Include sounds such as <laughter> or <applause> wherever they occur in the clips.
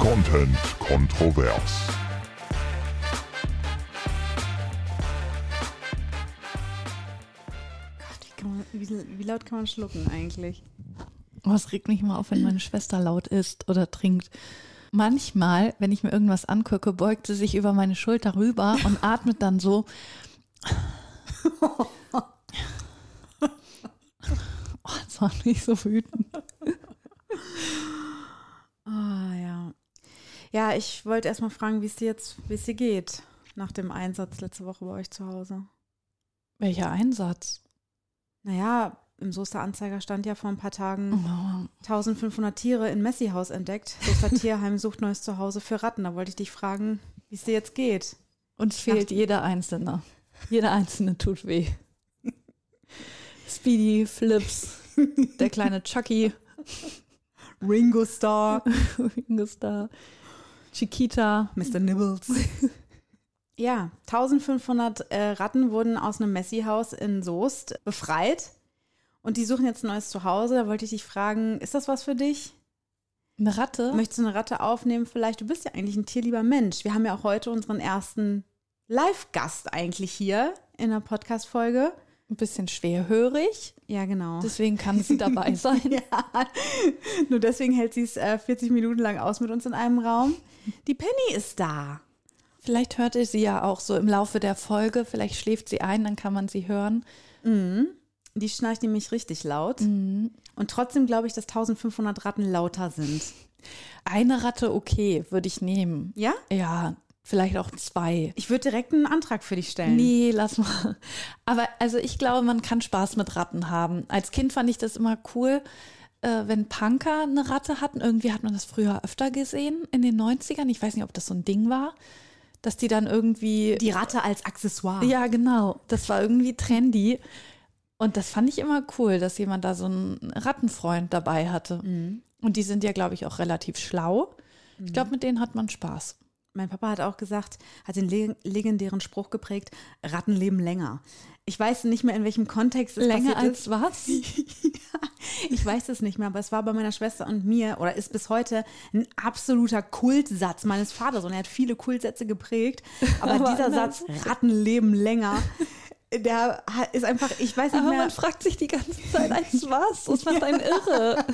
Content kontrovers. Gott, man, wie, wie laut kann man schlucken eigentlich? Oh, es regt mich mal auf, wenn meine Schwester laut isst oder trinkt. Manchmal, wenn ich mir irgendwas angucke, beugt sie sich über meine Schulter rüber und <laughs> atmet dann so. <laughs> Oh, das war nicht so wütend. Ah, ja. Ja, ich wollte erst mal fragen, wie es dir jetzt, wie es dir geht nach dem Einsatz letzte Woche bei euch zu Hause. Welcher Einsatz? Naja, im Soester Anzeiger stand ja vor ein paar Tagen Oh, 1500 Tiere in Messi-Haus entdeckt. Soester <laughs> Tierheim sucht neues Zuhause für Ratten. Da wollte ich dich fragen, wie es dir jetzt geht. uns fehlt jeder Einzelne. Jeder Einzelne tut weh. Speedy, Flips, der kleine Chucky, <laughs> Ringo Starr, <laughs> Ringo Starr, Chiquita. Mr. Nibbles. <laughs> Ja, 1500 äh, Ratten wurden aus einem Messi-Haus in Soest befreit. Und die suchen jetzt ein neues Zuhause. Da wollte ich dich fragen, ist das was für dich? Eine Ratte? Möchtest du eine Ratte aufnehmen? Vielleicht, du bist ja eigentlich ein tierlieber Mensch. Wir haben ja auch heute unseren ersten Live-Gast eigentlich hier in der Podcast-Folge. Ein bisschen schwerhörig, Ja, genau. deswegen kann sie dabei <laughs> sein. ja, nur deswegen hält sie es äh, 40 Minuten lang aus mit uns in einem Raum. Die Penny ist da. Vielleicht hört ihr sie ja auch so im Laufe der Folge, vielleicht schläft sie ein, dann kann man sie hören. Die schnarcht nämlich richtig laut. Und trotzdem glaube ich, dass 1500 Ratten lauter sind. Eine Ratte, okay, würde ich nehmen. Ja? Ja, vielleicht auch zwei. Ich würde direkt einen Antrag für dich stellen. Nee, lass mal. Aber also ich glaube, man kann Spaß mit Ratten haben. Als Kind fand ich das immer cool, äh, wenn Punker eine Ratte hatten. Irgendwie hat man das früher öfter gesehen in den 90ern. Ich weiß nicht, ob das so ein Ding war, dass die dann irgendwie. Die Ratte als Accessoire. ja, genau. Das war irgendwie trendy. Und das fand ich immer cool, dass jemand da so einen Rattenfreund dabei hatte. Und die sind ja, glaube ich, auch relativ schlau. Ich glaube, mit denen hat man Spaß. Mein Papa hat auch gesagt, hat den le legendären Spruch geprägt, Ratten leben länger. Ich weiß nicht mehr, in welchem Kontext es Länger als was? <laughs> Ich weiß es nicht mehr, aber es war bei meiner Schwester und mir oder ist bis heute ein absoluter Kultsatz meines Vaters und er hat viele Kultsätze geprägt. Aber, <laughs> Aber dieser. Satz, Ratten leben länger, der ist einfach, ich weiß nicht Aber mehr, man fragt sich die ganze Zeit, als <laughs> was? Das macht einen irre.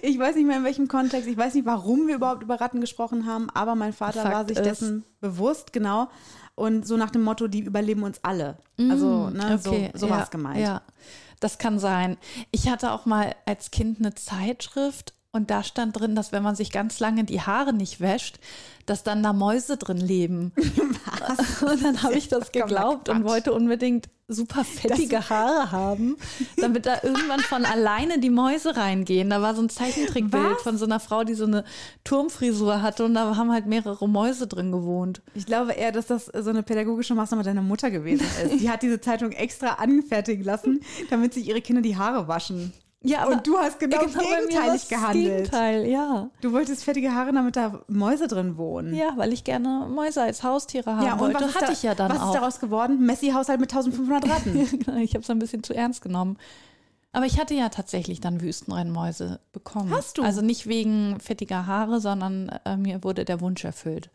ich weiß nicht mehr in welchem Kontext, ich weiß nicht, warum wir überhaupt über Ratten gesprochen haben, aber mein Vater Fakt war sich ist- dessen bewusst, genau. Und so nach dem Motto, die überleben uns alle. Also, ne, so, so war es gemeint. Mm, Ja, das kann sein. Ich hatte auch mal als Kind eine Zeitschrift und da stand drin, dass wenn man sich ganz lange die Haare nicht wäscht, dass dann da Mäuse drin leben. <laughs> Was? Und dann habe ich das geglaubt und wollte unbedingt super fettige Haare haben, damit da irgendwann von alleine die Mäuse reingehen. Da war so ein Zeichentrickbild von so einer Frau, die so eine Turmfrisur hatte und da haben halt mehrere Mäuse drin gewohnt. Ich glaube eher, dass das so eine pädagogische Maßnahme deiner Mutter gewesen ist. Die hat diese Zeitung extra anfertigen lassen, damit sich ihre Kinder die Haare waschen. Ja, Und du hast genau mir gegenteilig war's das gehandelt. Gegenteil, ja. Du wolltest fettige Haare, damit da Mäuse drin wohnen. Ja, weil ich gerne Mäuse als Haustiere haben wollte. ist Hatte da- ich ja dann was auch. ist daraus geworden? Messi-Haushalt mit 1500 Ratten. <laughs> Genau, ich habe es ein bisschen zu ernst genommen. Aber ich hatte ja tatsächlich dann Wüstenrennmäuse bekommen. Hast du? Also nicht wegen fettiger Haare, sondern äh, mir wurde der Wunsch erfüllt.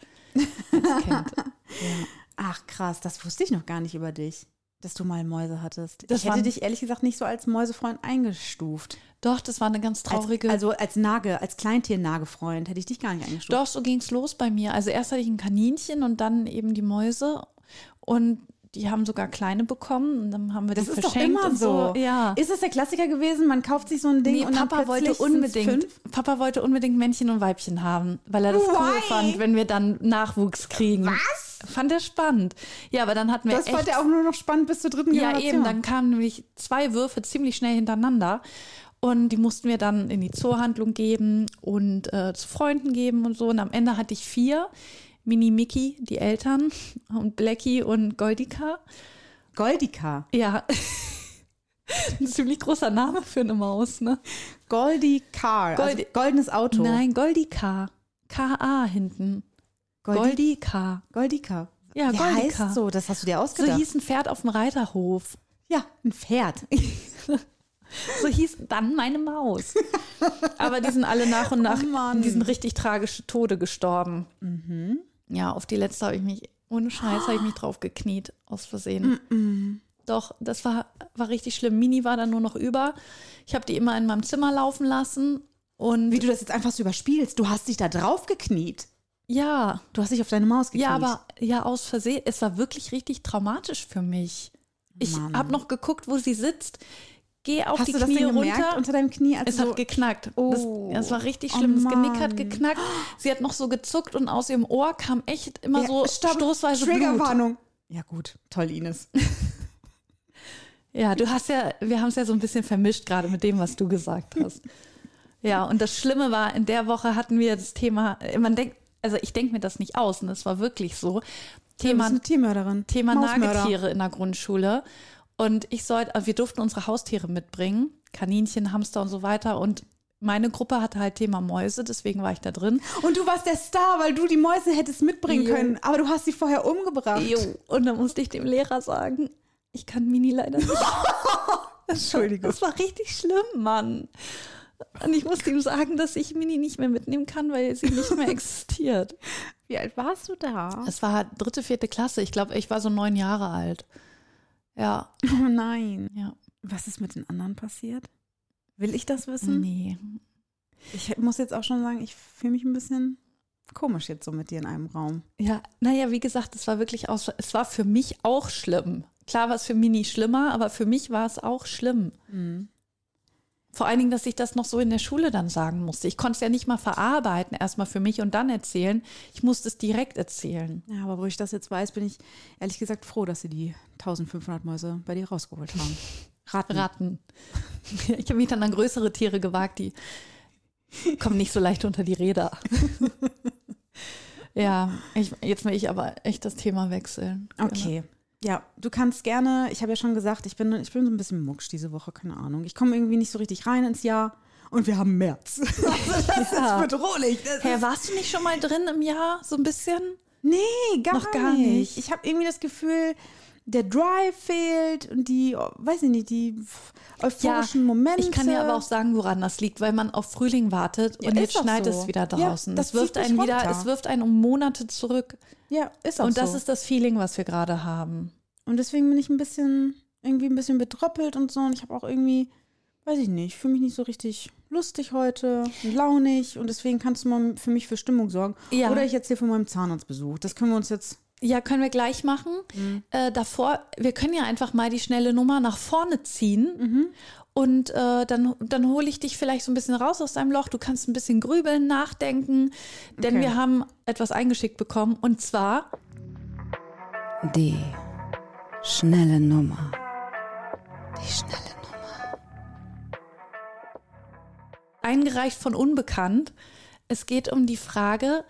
Als kind. <laughs> Ach krass, das wusste ich noch gar nicht über dich, dass du mal Mäuse hattest. Das ich hätte dich ehrlich gesagt nicht so als Mäusefreund eingestuft. Doch, das war eine ganz Als, traurige. also als Nage, als Kleintier-Nagefreund hätte ich dich gar nicht eingestuft. Doch, so ging's los bei mir. Also erst hatte ich ein Kaninchen und dann eben die Mäuse. Und die haben sogar kleine bekommen. Und dann haben wir Das die ist doch immer und so. Ja. Ist es der Klassiker gewesen? Man kauft sich so ein Ding Nee, und dann Papa wollte plötzlich sind's unbedingt? Papa wollte unbedingt Männchen und Weibchen haben, weil er das cool Why? fand, wenn wir dann Nachwuchs kriegen. Was? Fand er spannend. Ja, aber dann hatten wir Das echt, fand er auch nur noch spannend bis zur dritten ja Generation. eben, dann kamen nämlich zwei Würfe ziemlich schnell hintereinander und die mussten wir dann in die Zoohandlung geben und äh, zu Freunden geben und so und am Ende hatte ich vier. Mini Mickey, die Eltern und Blackie und Goldika. Goldika. Ja. <laughs> Ein ziemlich großer Name für eine Maus, ne? Goldie Car. Also goldenes Auto. Nein, Goldika. K-A hinten. Goldi- Goldika. Goldika. Ja, Wer Goldika. heißt so? Das hast du dir So ausgedacht. hieß ein Pferd auf dem Reiterhof. ja, ein Pferd. <laughs> So hieß dann meine Maus. <laughs> Aber die sind alle nach und nach, Oh die sind richtig tragische Tode gestorben. Mhm. Ja, auf die letzte habe ich mich, ohne Scheiß, habe ich mich drauf gekniet, aus Versehen. Doch, das war, war richtig schlimm. Mini war dann nur noch über. Ich habe die immer in meinem Zimmer laufen lassen. Und Wie du das jetzt einfach so überspielst. Du hast dich da drauf gekniet. ja, Du hast dich auf deine Maus gekniet. ja, aber ja, aus Versehen. Es war wirklich richtig traumatisch für mich. Ich habe noch geguckt, wo sie sitzt. Geh auf Hast die Knie runter. unter deinem Knie? Als Es du so, hat geknackt. Oh. Das, das war richtig Oh schlimm. das Genick hat geknackt. Sie hat noch so gezuckt und aus ihrem Ohr kam echt immer Ja, so stopp, stoßweise Blut. Triggerwarnung. Ja gut, toll, Ines. <laughs> Ja, du hast ja, wir haben es ja so ein bisschen vermischt gerade mit dem, was du gesagt hast. Ja, und das Schlimme war, in der Woche hatten wir das Thema, äh, man denkt, also ich denke mir das nicht aus, und es war wirklich so, Thema, eine Tiermörderin. Thema Mausmörder. Nagetiere in der Grundschule. Und ich sollte, also wir durften unsere Haustiere mitbringen, Kaninchen, Hamster und so weiter. Und meine Gruppe hatte halt Thema Mäuse, deswegen war ich da drin. Und du warst der Star, weil du die Mäuse hättest mitbringen Jo. können. Aber du hast sie vorher umgebracht. Jo. Und dann musste ich dem Lehrer sagen, ich kann Mini leider nicht. <laughs> Entschuldigung. Das war richtig schlimm, Mann. Und ich musste ihm sagen, dass ich Mini nicht mehr mitnehmen kann, weil sie nicht mehr <laughs> existiert. Wie alt warst du da? Es war dritte, vierte Klasse. Ich glaube, ich war so neun Jahre alt. Ja, <laughs> Oh nein. ja. Was ist mit den anderen passiert? Will ich das wissen? Nee. Ich muss jetzt auch schon sagen, ich fühle mich ein bisschen komisch jetzt so mit dir in einem Raum. Ja, naja, wie gesagt, es war wirklich aus, es war für mich auch schlimm. Klar war es für Mini schlimmer, aber für mich war es auch schlimm. Vor allen Dingen, dass ich das noch so in der Schule dann sagen musste. Ich konnte es ja nicht mal verarbeiten, erstmal für mich und dann erzählen. Ich musste es direkt erzählen. Ja, aber wo ich das jetzt weiß, bin ich ehrlich gesagt froh, dass sie die 1500 Mäuse bei dir rausgeholt haben. Ratten. Ratten. <laughs> Ich habe mich dann an größere Tiere gewagt, die kommen nicht so leicht unter die Räder. <laughs> ja, ich, jetzt will ich aber echt das Thema wechseln. Okay. Ja, du kannst gerne, ich habe ja schon gesagt, ich bin, ich bin so ein bisschen mucksch diese Woche, keine Ahnung. Ich komme irgendwie nicht so richtig rein ins Jahr und wir haben März. <laughs> Also das Ja. ist bedrohlich. Das ist, warst du nicht schon mal drin im Jahr, so ein bisschen? nee, gar, Noch gar nicht. nicht. Ich habe irgendwie das Gefühl, der Drive fehlt und die, weiß ich nicht, die euphorischen Momente. Ich kann dir aber auch sagen, woran das liegt, weil man auf Frühling wartet Ja, und ist jetzt schneit so. es wieder Ja, draußen. das das wirft einen wieder, es wirft einen um Monate zurück. Ja, ist auch Und das so. ist das Feeling, was wir gerade haben. Und deswegen bin ich ein bisschen, irgendwie ein bisschen betröppelt und so. Und ich habe auch irgendwie, weiß ich nicht, fühle mich nicht so richtig lustig heute, launig. Und deswegen kannst du mal für mich für Stimmung sorgen. Ja. Oder ich erzähle von meinem Zahnarztbesuch. Das können wir uns jetzt. Ja, können wir gleich machen. Äh, davor, wir können ja einfach mal die schnelle Nummer nach vorne ziehen. Und äh, dann, dann hole ich dich vielleicht so ein bisschen raus aus deinem Loch. Du kannst ein bisschen grübeln, nachdenken. Denn Okay. wir haben etwas eingeschickt bekommen. Und zwar, Die schnelle Nummer. Die schnelle Nummer. eingereicht von Unbekannt. Es geht um die Frage,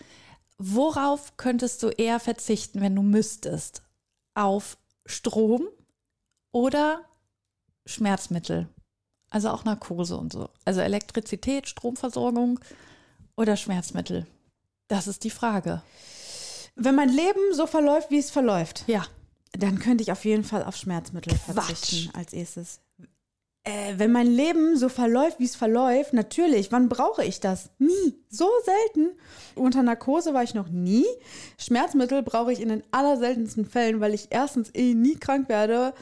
worauf könntest du eher verzichten, wenn du müsstest? Auf Strom oder Schmerzmittel? Also auch Narkose und so. Also Elektrizität, Stromversorgung oder Schmerzmittel? Das ist die Frage. Wenn mein Leben so verläuft, wie es verläuft, Ja. dann könnte ich auf jeden Fall auf Schmerzmittel Quatsch. verzichten als erstes. Äh, wenn mein Leben so verläuft, wie es verläuft, natürlich, wann brauche ich das? Nie. So selten. Unter Narkose war ich noch nie. Schmerzmittel brauche ich in den allerseltensten Fällen, weil ich erstens eh nie krank werde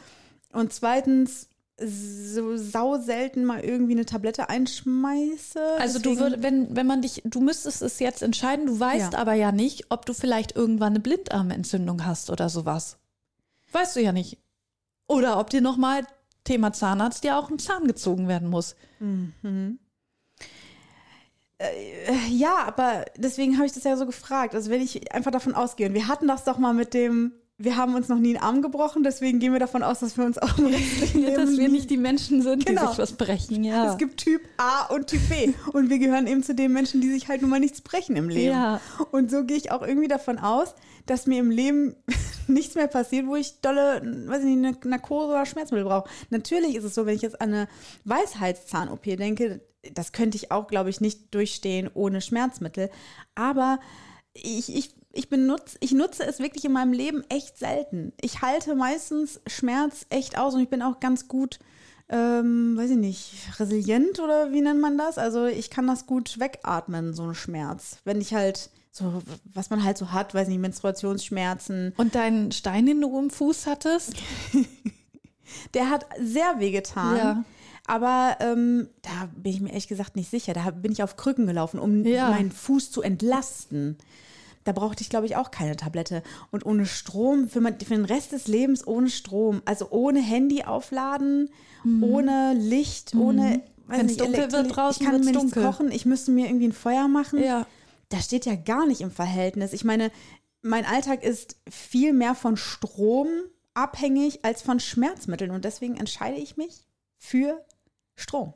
und zweitens so sau selten mal irgendwie eine Tablette einschmeiße. Also du Deswegen- würd, wenn, wenn man dich, du müsstest es jetzt entscheiden, du weißt Ja. aber ja nicht, ob du vielleicht irgendwann eine Blindarmentzündung hast oder sowas. Weißt du ja nicht. Oder ob dir nochmal, Thema Zahnarzt, dir auch ein Zahn gezogen werden muss. Äh, Ja, aber deswegen habe ich das ja so gefragt. Also wenn ich einfach davon ausgehe, und wir hatten das doch mal mit dem, wir haben uns noch nie einen Arm gebrochen, deswegen gehen wir davon aus, dass wir uns auch im restlichen Leben <laughs> Dass wir nicht die Menschen sind, Genau. die sich was brechen, ja. Es gibt Typ A und Typ B. Und wir gehören eben zu den Menschen, die sich halt nun mal nichts brechen im Leben. Ja. Und so gehe ich auch irgendwie davon aus, dass mir im Leben <laughs> nichts mehr passiert, wo ich dolle, weiß ich nicht, eine Narkose oder Schmerzmittel brauche. Natürlich ist es so, wenn ich jetzt an eine Weisheitszahn-OP denke, das könnte ich auch, glaube ich, nicht durchstehen ohne Schmerzmittel. Aber ich, ich, ich, benutze, ich nutze es wirklich in meinem Leben echt selten. Ich halte meistens Schmerz echt aus und ich bin auch ganz gut ähm, weiß ich nicht, resilient oder wie nennt man das? Also ich kann das gut wegatmen, so ein Schmerz. Wenn ich halt so, was man halt so hat, weiß nicht, Menstruationsschmerzen. Und deinen Stein, den du im Fuß hattest? <laughs> Der hat sehr wehgetan. Ja. Aber ähm, da bin ich mir ehrlich gesagt nicht sicher. Da bin ich auf Krücken gelaufen, um Ja. meinen Fuß zu entlasten. Da brauchte ich, glaube ich, auch keine Tablette. Und ohne Strom, für, mein, für den Rest des Lebens ohne Strom, also ohne Handy aufladen, ohne Licht, ohne. weiß Mhm. Wenn's nicht, dunkel wird draußen, ich kann mir nichts dunkel. kochen, ich müsste mir irgendwie ein Feuer machen. Ja. Das steht ja gar nicht im Verhältnis. Ich meine, mein Alltag ist viel mehr von Strom abhängig als von Schmerzmitteln. Und deswegen entscheide ich mich für Strom.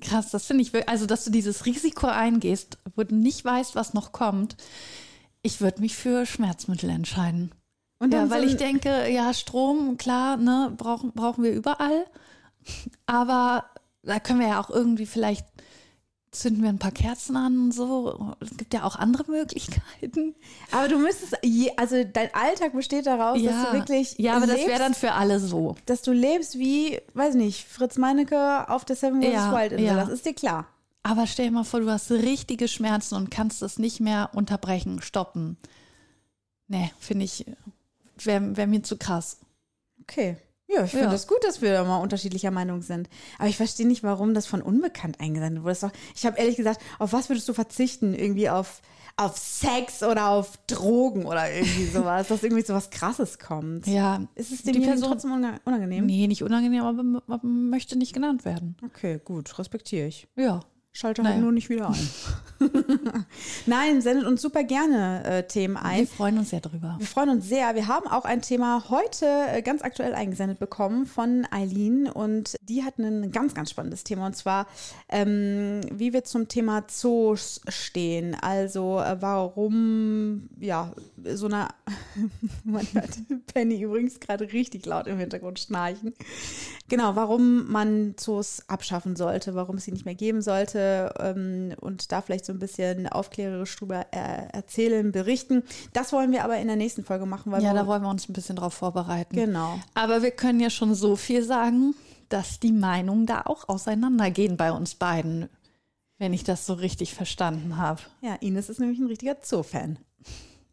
Krass, das finde ich wirklich, also dass du dieses Risiko eingehst, wo du nicht weißt, was noch kommt. Ich würde mich für Schmerzmittel entscheiden. Und Ja, weil so ich denke, ja, Strom, klar, ne, brauchen, brauchen wir überall. Aber da können wir ja auch irgendwie vielleicht zünden wir ein paar Kerzen an und so. Es gibt ja auch andere Möglichkeiten. Aber du müsstest, je, also dein Alltag besteht daraus, dass du wirklich ja, aber das lebst, wäre dann für alle so. dass du lebst wie, weiß nicht, Fritz Meinecke auf der Seven vs. Ja, Wild Insel. ja. Das ist dir klar. Aber stell dir mal vor, du hast richtige Schmerzen und kannst das nicht mehr unterbrechen, stoppen. Nee, finde ich, wäre wär mir zu krass. Okay. Ja, ich finde Ja. das gut, dass wir da mal unterschiedlicher Meinung sind. Aber ich verstehe nicht, warum das von unbekannt eingesendet wurde. Doch, ich habe ehrlich gesagt, auf was würdest du verzichten? Irgendwie auf, auf Sex oder auf Drogen oder irgendwie <laughs> sowas, dass irgendwie sowas Krasses kommt. Ja, Ist es Die demjenigen Person- trotzdem unang- unangenehm? nee, nicht unangenehm, aber, aber möchte nicht genannt werden. Okay, gut, respektiere ich. Ja. Schalte halt Naja. nur nicht wieder ein. <laughs> Nein, sendet uns super gerne äh, Themen Wir ein. freuen uns sehr drüber. Wir freuen uns sehr. Wir haben auch ein Thema heute äh, ganz aktuell eingesendet bekommen von Eileen und die hat ein ganz, ganz spannendes Thema und zwar, ähm, wie wir zum Thema Zoos stehen. Also äh, warum, ja, so eine, <laughs> man hört Penny übrigens gerade richtig laut im Hintergrund schnarchen. Genau, warum man Zoos abschaffen sollte, warum es sie nicht mehr geben sollte ähm, und da vielleicht so ein bisschen aufklärerisch drüber äh, erzählen, berichten. Das wollen wir aber in der nächsten Folge machen, weil Ja, da wollen wir uns ein bisschen drauf vorbereiten. genau. Aber wir können ja schon so viel sagen, dass die Meinungen da auch auseinandergehen bei uns beiden, wenn ich das so richtig verstanden habe. Ja, Ines ist nämlich ein richtiger Zoo-Fan.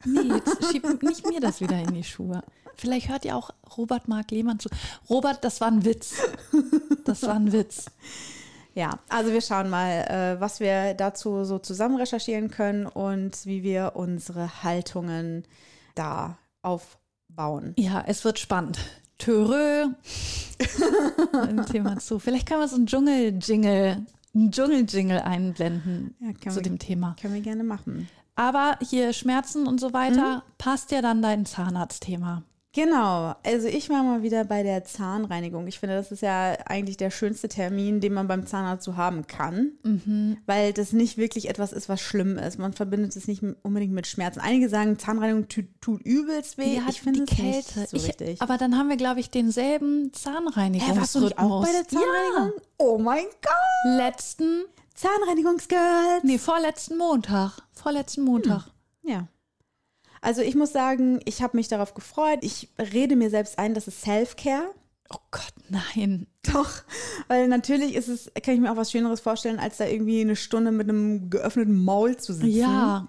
Nee, jetzt schieb nicht mir das wieder in die Schuhe. Vielleicht hört ihr auch Robert Mark Lehmann zu. Robert, das war ein Witz. Das war ein Witz. Ja, also wir schauen mal, äh, was wir dazu so zusammen recherchieren können und wie wir unsere Haltungen da aufbauen. Ja, es wird spannend. Törö. <laughs> Ein Thema zu. Vielleicht können wir so einen Dschungel-Jingle, einen Dschungel-Jingle einblenden Ja, zu wir- dem Thema. Können wir gerne machen. Aber hier Schmerzen und so weiter, passt ja dann dein Zahnarztthema. Genau, also ich war mal wieder bei der Zahnreinigung. Ich finde, das ist ja eigentlich der schönste Termin, den man beim Zahnarzt so haben kann, weil das nicht wirklich etwas ist, was schlimm ist. Man verbindet es nicht unbedingt mit Schmerzen. Einige sagen, Zahnreinigung tut, übelst weh. ich finde die es nicht so ich, richtig. Aber dann haben wir, glaube ich, denselben Hä, Zahnreinigungsrhythmus. warst du nicht auch bei der Zahnreinigung? Oh mein Gott! Ja, letzten, Zahnreinigungsgirls! nee, vorletzten Montag. Vorletzten Montag. Ja. Also ich muss sagen, ich habe mich darauf gefreut. Ich rede mir selbst ein, das ist Self-Care. Oh Gott, nein. Doch, weil natürlich ist es, kann ich mir auch was Schöneres vorstellen, als da irgendwie eine Stunde mit einem geöffneten Maul zu sitzen. Ja,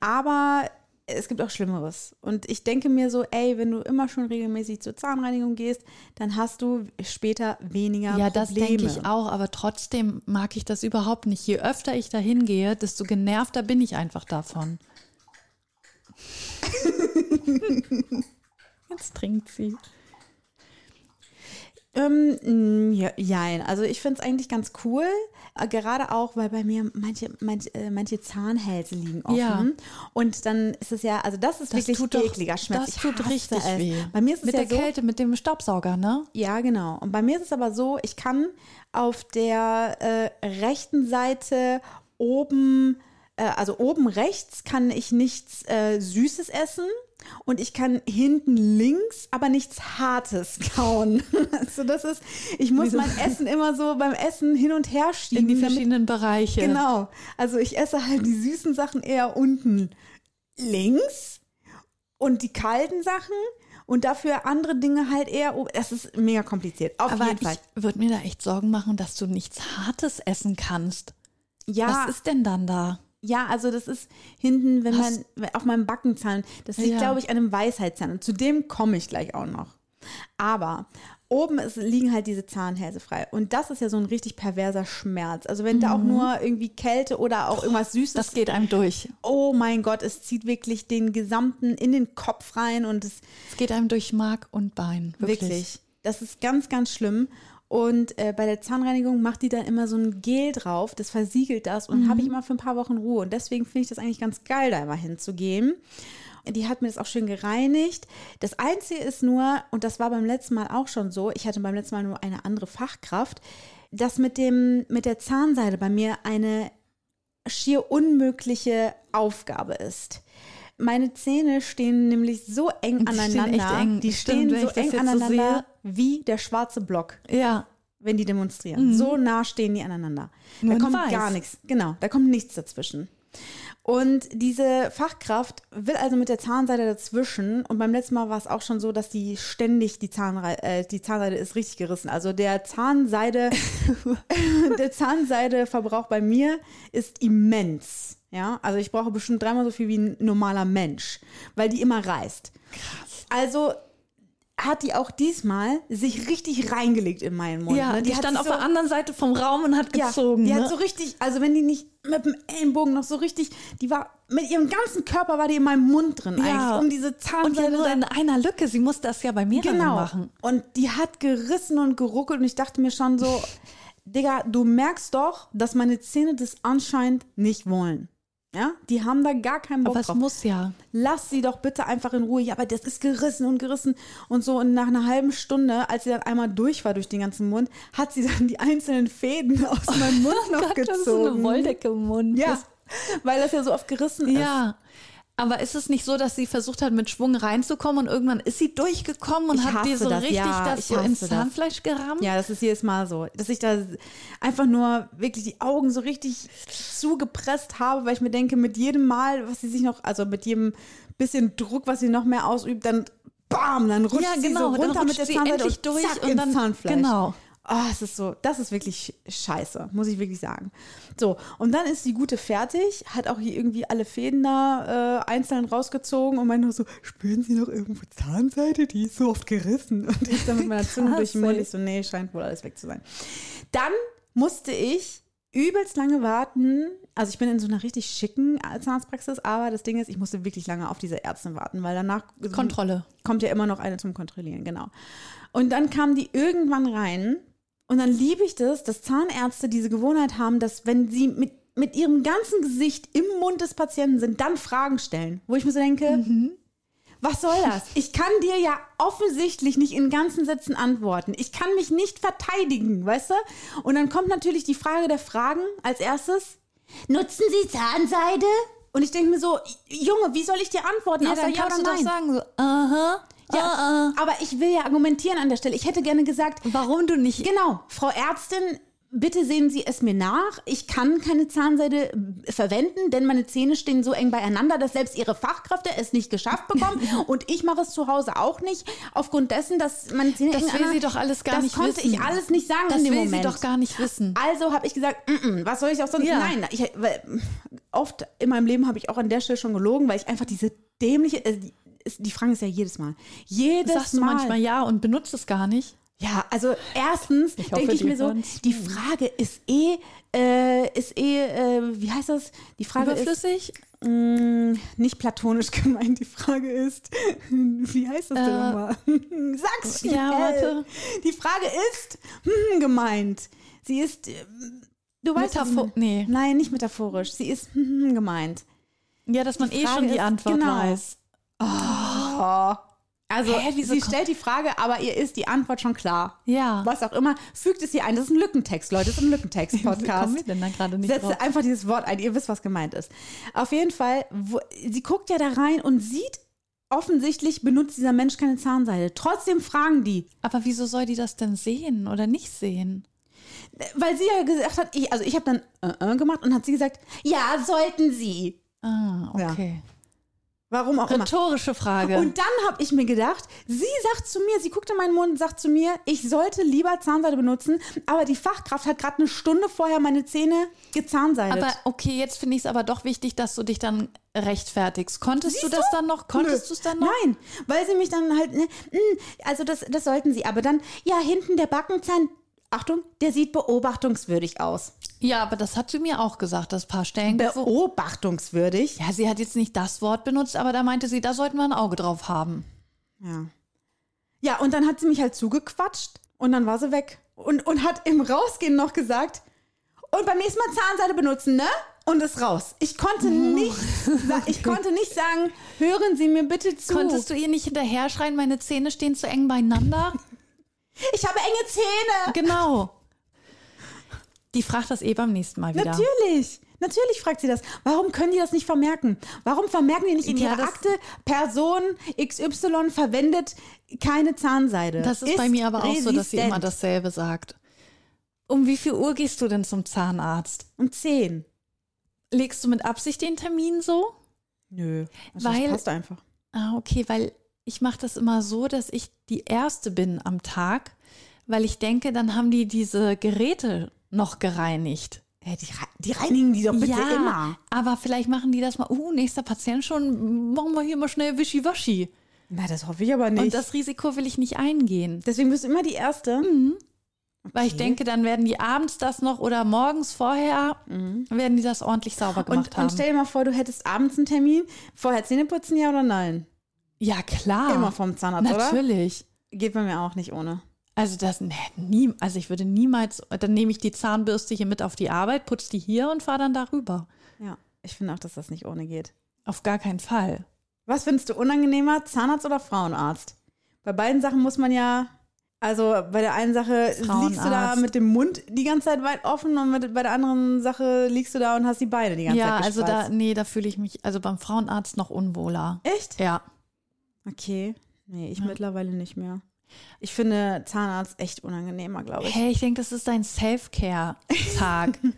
Aber es gibt auch Schlimmeres. Und ich denke mir so, ey, wenn du immer schon regelmäßig zur Zahnreinigung gehst, dann hast du später weniger ja, das Probleme. denke ich auch, aber trotzdem mag ich das überhaupt nicht. Je öfter ich da hingehe, desto genervter bin ich einfach davon. <laughs> Jetzt trinkt sie. Ähm, mm, ja, jein. Also ich finde es eigentlich ganz cool, äh, gerade auch, weil bei mir manche, manche, äh, manche Zahnhälse liegen offen. Ja. Und dann ist es ja, also das ist Das wirklich tut doch, ekliger Schmerz. das Ich tut richtig es. weh. Bei mir ist es Mit ja der so, Kälte, mit dem Staubsauger, ne? Ja, genau. Und bei mir ist es aber so, ich kann auf der äh, rechten Seite oben, äh, also oben rechts kann ich nichts äh, Süßes essen und ich kann hinten links aber nichts Hartes <laughs> kauen. also das ist, ich muss Wieso? mein Essen immer so beim Essen hin und her schieben. In die damit- verschiedenen Bereiche. Genau. Also ich esse halt die süßen Sachen eher unten links und die kalten Sachen und dafür andere Dinge halt eher. oh, Das ist mega kompliziert. Auf Aber jeden Fall. ich würde mir da echt Sorgen machen, dass du nichts Hartes essen kannst. Ja, Was ist denn dann da? Ja, also das ist hinten, wenn Hast- man auf meinem Backenzahn, das liegt, Ja. glaube ich, an einem Weisheitszahn. Und zu dem komme ich gleich auch noch. Aber oben ist, liegen halt diese Zahnhälse frei. Und das ist ja so ein richtig perverser Schmerz. Also wenn da auch nur irgendwie Kälte oder auch irgendwas Süßes Das geht einem durch. oh mein Gott, es zieht wirklich den gesamten in den Kopf rein und es Es geht einem durch Mark und Bein. Wirklich. wirklich, das ist ganz, ganz schlimm. Und äh, bei der Zahnreinigung macht die dann immer so ein Gel drauf, das versiegelt das und habe ich immer für ein paar Wochen Ruhe. Und deswegen finde ich das eigentlich ganz geil, da immer hinzugehen. Die hat mir das auch schön gereinigt. Das Einzige ist nur, und das war beim letzten Mal auch schon so, ich hatte beim letzten Mal nur eine andere Fachkraft, dass mit, dem, mit der Zahnseide bei mir eine schier unmögliche Aufgabe ist. Meine Zähne stehen nämlich so eng Die stehen aneinander. echt eng. Die Stimmt, stehen wenn so eng so aneinander sehe. wie der schwarze Block, Ja. wenn die demonstrieren. So nah stehen die aneinander. Nur da kommt weiß. gar nichts. Genau, da kommt nichts dazwischen. Und diese Fachkraft will also mit der Zahnseide dazwischen. Und beim letzten Mal war es auch schon so, dass die ständig die, Zahnre äh, die Zahnseide ist richtig gerissen. Also der Zahnseide, <laughs> <laughs> der Zahnseideverbrauch bei mir ist immens. Ja, also ich brauche bestimmt dreimal so viel wie ein normaler Mensch, weil die immer reißt. Krass. Also hat die auch diesmal sich richtig reingelegt in meinen Mund. Ja, ne? die, hat stand auf so- der anderen Seite vom Raum und hat gezogen. ja, die ne? hat so richtig, also wenn die nicht mit dem Ellenbogen noch so richtig, die war mit ihrem ganzen Körper war die in meinem Mund drin Ja. eigentlich, um diese und ja Zahnseide nur in einer Lücke. Sie muss das ja bei mehreren genau. machen. Und die hat gerissen und geruckelt und ich dachte mir schon so, <laughs> Digga, du merkst doch, dass meine Zähne das anscheinend nicht wollen. Ja, die haben da gar keinen Bock Aber es drauf. muss ja. Lass sie doch bitte einfach in Ruhe. Ja, aber das ist gerissen und gerissen und so. Und nach einer halben Stunde, als sie dann einmal durch war durch den ganzen Mund, hat sie dann die einzelnen Fäden aus meinem Mund noch Oh Gott, gezogen. das ist so eine Wolldecke im Mund. Ja, weil das ja so oft gerissen ist. Ja. Aber ist es nicht so, dass sie versucht hat, mit Schwung reinzukommen und irgendwann ist sie durchgekommen und Ich hat dir so das, richtig ja, das so ins das. Zahnfleisch gerammt? Ja, das ist jedes Mal so, dass ich da einfach nur wirklich die Augen so richtig zugepresst habe, weil ich mir denke, mit jedem Mal, was sie sich noch, also mit jedem bisschen Druck, was sie noch mehr ausübt, dann bam, dann rutscht Ja, sie genau, so dann runter mit der sie Zahnseite endlich und durch zack, und ins dann- Zahnfleisch. genau. Oh, es ist so, das ist wirklich scheiße, muss ich wirklich sagen. So, und dann ist die Gute fertig, hat auch hier irgendwie alle Fäden da äh, einzeln rausgezogen und meinte nur so, spüren Sie noch irgendwo Zahnseite? Die ist so oft gerissen. Und ich dann mit meiner <laughs> Zunge durch den Mund, ich so, nee, scheint wohl alles weg zu sein. Dann musste ich übelst lange warten. Also ich bin in so einer richtig schicken Zahnarztpraxis, aber das Ding ist, ich musste wirklich lange auf diese Ärztin warten, weil danach Kontrolle. kommt ja immer noch eine zum Kontrollieren, genau. Und dann kam die irgendwann rein und dann liebe ich das, dass Zahnärzte diese Gewohnheit haben, dass wenn sie mit, mit ihrem ganzen Gesicht im Mund des Patienten sind, dann Fragen stellen, wo ich mir so denke, was soll das? <laughs> Ich kann dir ja offensichtlich nicht in ganzen Sätzen antworten. Ich kann mich nicht verteidigen, weißt du? Und dann kommt natürlich die Frage der Fragen als erstes. Nutzen Sie Zahnseide? Und ich denke mir so, Junge, wie soll ich dir antworten? Ja, außer dann ja kannst oder du doch nein? sagen so, aha, Ja, ah, ah. aber ich will ja argumentieren an der Stelle. Ich hätte gerne gesagt, Warum du nicht genau, Frau Ärztin, bitte sehen Sie es mir nach. Ich kann keine Zahnseide verwenden, denn meine Zähne stehen so eng beieinander, dass selbst Ihre Fachkräfte es nicht geschafft bekommen. <laughs> Und ich mache es zu Hause auch nicht, aufgrund dessen, dass meine Zähne Das eng will sie doch alles gar das nicht konnte wissen. ich alles nicht sagen Das in dem will Moment. sie doch gar nicht wissen. Also habe ich gesagt, mm -mm, was soll ich auch sonst? Ja. Nein, ich, weil, oft in meinem Leben habe ich auch an der Stelle schon gelogen, weil ich einfach diese dämliche, die, ist- die Frage ist ja jedes Mal. Jedes Sagst du Mal. manchmal ja und benutzt es gar nicht? Ja, also erstens denke ich die mir so, die Frage ist eh, äh, ist eh, äh, wie heißt das? Die Frage Überflüssig? ist mh, nicht platonisch <laughs> gemeint. Die Frage ist, <laughs> wie heißt das denn Äh, nochmal? <laughs> Sag's schnell. ja, warte. Die Frage ist hm, gemeint. Sie ist, äh, du weißt Metaphor- nee. Nein, nicht metaphorisch. Sie ist hm, gemeint. Ja, dass man eh schon die ist- Antwort genau. weiß. Also, Hä, sie stellt die Frage, aber ihr ist die Antwort schon klar. Ja. Was auch immer, fügt es hier ein. Das ist ein Lückentext, Leute. Das ist ein <laughs> Lückentext-Podcast. kommen wir denn da gerade nicht Setzt drauf? einfach dieses Wort ein. Ihr wisst, was gemeint ist. Auf jeden Fall, wo, sie guckt ja da rein und sieht, offensichtlich benutzt dieser Mensch keine Zahnseide. Trotzdem fragen die, Aber wieso soll die das denn sehen oder nicht sehen? weil sie ja gesagt hat, ich, also ich habe dann äh, äh gemacht und hat sie gesagt, ja, sollten sie. Ah, Ja. Warum auch immer. Rhetorische Frage. Und dann habe ich mir gedacht, sie sagt zu mir, sie guckt in meinen Mund und sagt zu mir, ich sollte lieber Zahnseide benutzen, aber die Fachkraft hat gerade eine Stunde vorher meine Zähne gezahnseidet. aber okay, jetzt finde ich es aber doch wichtig, dass du dich dann rechtfertigst. Konntest Siehst du das dann noch? Konntest du es dann noch? Nein, weil sie mich dann halt, ne, mm, also das, das sollten sie, aber dann, ja, hinten der Backenzahn, Achtung, der sieht beobachtungswürdig aus. Ja, aber das hat sie mir auch gesagt, das paar Stellen. Beobachtungswürdig? ja, sie hat jetzt nicht das Wort benutzt, aber da meinte sie, da sollten wir ein Auge drauf haben. Ja. Ja, und dann hat sie mich halt zugequatscht und dann war sie weg. Und, und hat im Rausgehen noch gesagt, und beim nächsten Mal Zahnseide benutzen, ne? Und ist raus. Ich konnte nicht, sa- ich konnte nicht sagen, hören Sie mir bitte zu. Konntest du ihr nicht hinterher schreien, meine Zähne stehen zu eng beieinander? ich habe enge Zähne. genau. Die fragt das eh beim nächsten Mal wieder. Natürlich. Natürlich fragt sie das. Warum können die das nicht vermerken? Warum vermerken die nicht in Ja, ihrer Akte, Person XY verwendet keine Zahnseide? Das ist, bei mir aber auch so, dass sie resistent. immer dasselbe sagt. Um wie viel Uhr gehst du denn zum Zahnarzt? Um 10. Legst du mit Absicht den Termin so? Nö. Also Weil- das passt einfach. Ah, okay, weil ich mache das immer so, dass ich die Erste bin am Tag, weil ich denke, dann haben die diese Geräte noch gereinigt. Ja, die, die reinigen die doch bitte immer. aber vielleicht machen die das mal, uh, nächster Patient schon, machen wir hier mal schnell Wischiwaschi. Na, das hoffe ich aber nicht. Und das Risiko will ich nicht eingehen. Deswegen bist du immer die Erste. Weil ich denke, dann werden die abends das noch oder morgens vorher, werden die das ordentlich sauber gemacht Und, haben. und stell dir mal vor, du hättest abends einen Termin. Vorher Zähne putzen, ja oder nein? ja, klar. Immer vom Zahnarzt, oder? Natürlich. Geht bei mir auch nicht ohne. Also das, nee, nie, also ich würde niemals, dann nehme ich die Zahnbürste hier mit auf die Arbeit, putze die hier und fahre dann darüber. Ja, ich finde auch, dass das nicht ohne geht. Auf gar keinen Fall. Was findest du unangenehmer, Zahnarzt oder Frauenarzt? Bei beiden Sachen muss man ja, also bei der einen Sache liegst du da Frauenarzt. mit dem Mund die ganze Zeit weit offen und mit, bei der anderen Sache liegst du da und hast die Beine die ganze Ja, Zeit also da, nee, da fühle ich mich, also beim Frauenarzt noch unwohler. Echt? Ja. Okay. Nee, ich mittlerweile nicht mehr. Ich finde Zahnarzt echt unangenehmer, glaube ich. Hey, ich denke, das ist dein Self-Care-Tag. <laughs>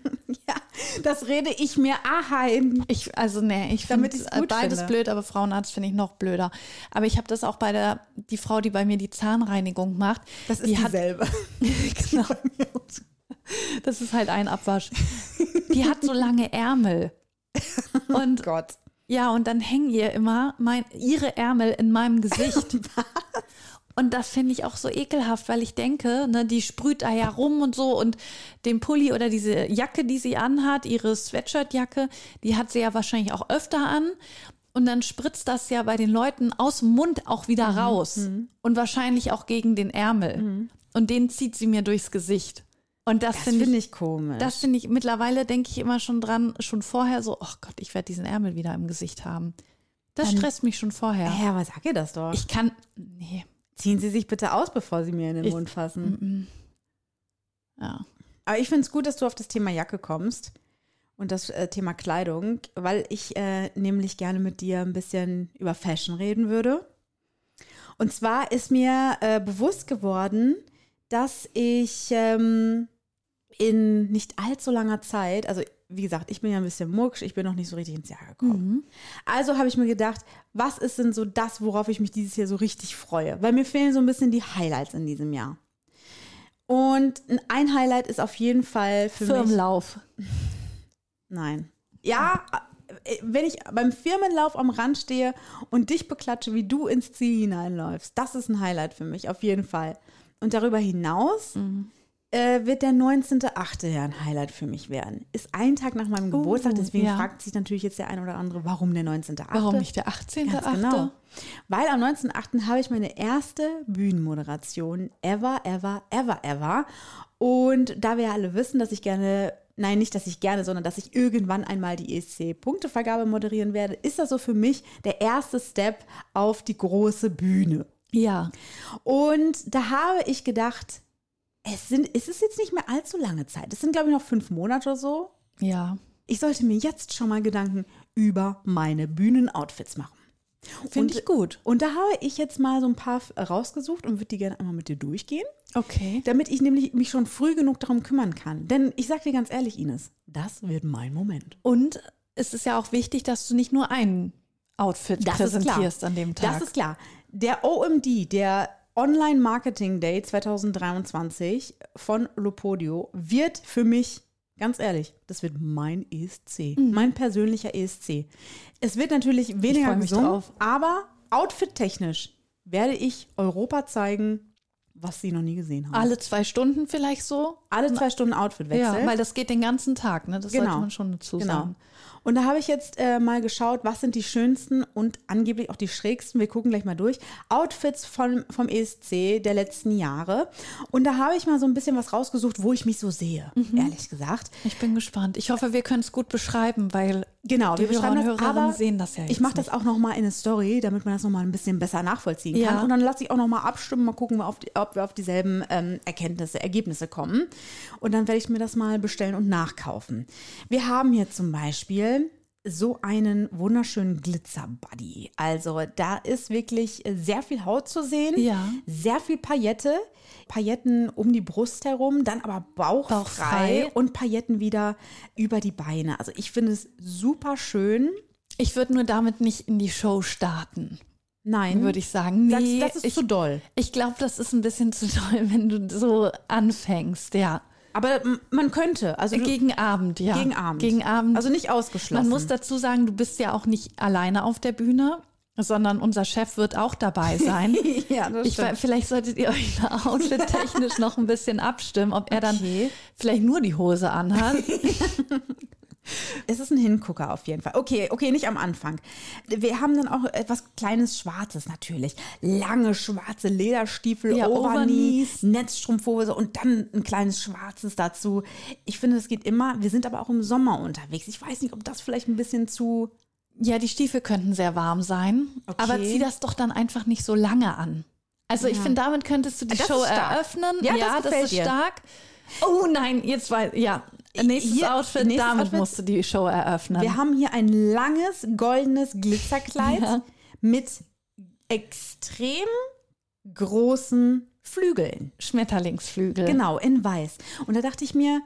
Ja, das rede ich mir ein. Ich, also nee, ich finde gut beides finde. blöd, aber Frauenarzt finde ich noch blöder. Aber ich habe das auch bei der, die Frau, die bei mir die Zahnreinigung macht. Das ist die hat, dieselbe. <laughs> genau, das ist halt ein Abwasch. Die hat so lange Ärmel. <laughs> Und Gott. ja, und dann hängen ihr immer mein, ihre Ärmel in meinem Gesicht. Und das finde ich auch so ekelhaft, weil ich denke, ne, die sprüht da ja rum und so und den Pulli oder diese Jacke, die sie anhat, ihre Sweatshirtjacke, die hat sie ja wahrscheinlich auch öfter an. Und dann spritzt das ja bei den Leuten aus dem Mund auch wieder raus. Und wahrscheinlich auch gegen den Ärmel. Und den zieht sie mir durchs Gesicht. Und das, Das finde finde ich, ich komisch. das finde ich, mittlerweile denke ich immer schon dran, schon vorher so, oh Gott, ich werde diesen Ärmel wieder im Gesicht haben. Das stresst mich schon vorher. ja, aber sag ihr das doch. Ich kann, nee, Ziehen Sie sich bitte aus, bevor Sie mir in den Ich- Mund fassen. ja. Aber ich finde es gut, dass du auf das Thema Jacke kommst und das äh, Thema Kleidung, weil ich äh, nämlich gerne mit dir ein bisschen über Fashion reden würde. Und zwar ist mir äh, bewusst geworden, dass ich ähm, in nicht allzu langer Zeit, also wie gesagt, ich bin ja ein bisschen mucksch, ich bin noch nicht so richtig ins Jahr gekommen. Also habe ich mir gedacht, was ist denn so das, worauf ich mich dieses Jahr so richtig freue? Weil mir fehlen so ein bisschen die Highlights in diesem Jahr. Und ein Highlight ist auf jeden Fall für mich. Firmenlauf. Nein. Ja, äh, wenn ich beim Firmenlauf am Rand stehe und dich beklatsche, wie du ins Ziel hineinläufst, das ist ein Highlight für mich, auf jeden Fall. Und darüber hinaus äh, wird der 19.8. ja ein Highlight für mich werden. Ist ein Tag nach meinem Geburtstag, deswegen ja. fragt sich natürlich jetzt der eine oder andere, warum der 19.8. Warum nicht der 18.8.? Ganz genau. Weil am 19.8. habe ich meine erste Bühnenmoderation ever, ever, ever, ever. Und da wir ja alle wissen, dass ich gerne, nein, nicht, dass ich gerne, sondern dass ich irgendwann einmal die ESC-Punktevergabe moderieren werde, ist das so für mich der erste Step auf die große Bühne. Ja. Und da habe ich gedacht, es, sind, es ist jetzt nicht mehr allzu lange Zeit. Es sind, glaube ich, noch fünf Monate oder so. Ja. Ich sollte mir jetzt schon mal Gedanken über meine Bühnenoutfits machen. Finde ich gut. Und da habe ich jetzt mal so ein paar rausgesucht und würde die gerne einmal mit dir durchgehen, Okay. damit ich nämlich mich schon früh genug darum kümmern kann. Denn ich sage dir ganz ehrlich, Ines, das wird mein Moment. Und es ist ja auch wichtig, dass du nicht nur einen Outfit Das präsentierst an dem Tag. Das ist klar. Der OMD, der Online Marketing Day 2023 von Lopodio wird für mich, ganz ehrlich, das wird mein ESC, mein persönlicher ESC. Es wird natürlich weniger gesungen, drauf. aber outfit-technisch werde ich Europa zeigen, was sie noch nie gesehen haben. Alle zwei Stunden vielleicht so. Alle zwei Stunden Outfitwechsel. Ja, weil das geht den ganzen Tag, ne? Das Genau. sollte man schon dazu Genau. Und da habe ich jetzt äh, mal geschaut, was sind die schönsten und angeblich auch die schrägsten, wir gucken gleich mal durch, Outfits von, vom ESC der letzten Jahre. Und da habe ich mal so ein bisschen was rausgesucht, wo ich mich so sehe, Mhm. ehrlich gesagt. Ich bin gespannt. Ich hoffe, wir können es gut beschreiben, weil Genau, die wir Hörer beschreiben und das, Hörerinnen sehen das ja jetzt ich mache das auch noch mal in eine Story, damit man das noch mal ein bisschen besser nachvollziehen kann. Ja. Und dann lasse ich auch noch mal abstimmen, mal gucken, auf die, ob wir auf dieselben ähm, Erkenntnisse, Ergebnisse kommen. Und dann werde ich mir das mal bestellen und nachkaufen. Wir haben hier zum Beispiel so einen wunderschönen Glitzer-Buddy. Also da ist wirklich äh, sehr viel Haut zu sehen, Ja. sehr viel Paillette, Pailletten um die Brust herum, dann aber bauchfrei, Bauchfrei. und Pailletten wieder über die Beine. Also ich finde es super schön. Ich würde nur damit nicht in die Show starten, Nein, würde ich sagen. das, Nee, das ist ich, zu doll. ich glaube, das ist ein bisschen zu doll, <laughs> wenn du so anfängst, ja. Aber man könnte, also Gegen Abend, ja. gegen Abend. Gegen Abend. also nicht ausgeschlossen. Man muss dazu sagen, du bist ja auch nicht alleine auf der Bühne, sondern unser Chef wird auch dabei sein. <laughs> ja, das Ich, stimmt. vielleicht solltet ihr euch da outfit-technisch noch ein bisschen abstimmen, ob er dann Okay. vielleicht nur die Hose anhat. <laughs> Es ist ein Hingucker auf jeden Fall. Okay, okay, nicht am Anfang. Wir haben dann auch etwas kleines Schwarzes natürlich. Lange schwarze Lederstiefel, Ja, Overknee, Overknees. Netzstrumpfhose und dann ein kleines Schwarzes dazu. Ich finde, es geht immer. Wir sind aber auch im Sommer unterwegs. Ich weiß nicht, ob das vielleicht ein bisschen zu. Ja, die Stiefel könnten sehr warm sein, Okay. aber zieh das doch dann einfach nicht so lange an. Also ich finde, damit könntest du die Das Show eröffnen. Ja, das das, gefällt ist dir. stark. Oh nein, jetzt weiß ja. Nächstes Hier- Outfit, nächstes damit Outfit. musst du die Show eröffnen. Wir haben hier ein langes goldenes Glitzerkleid Ja. mit extrem großen Flügeln. Schmetterlingsflügel. Genau, in weiß. Und da dachte ich mir,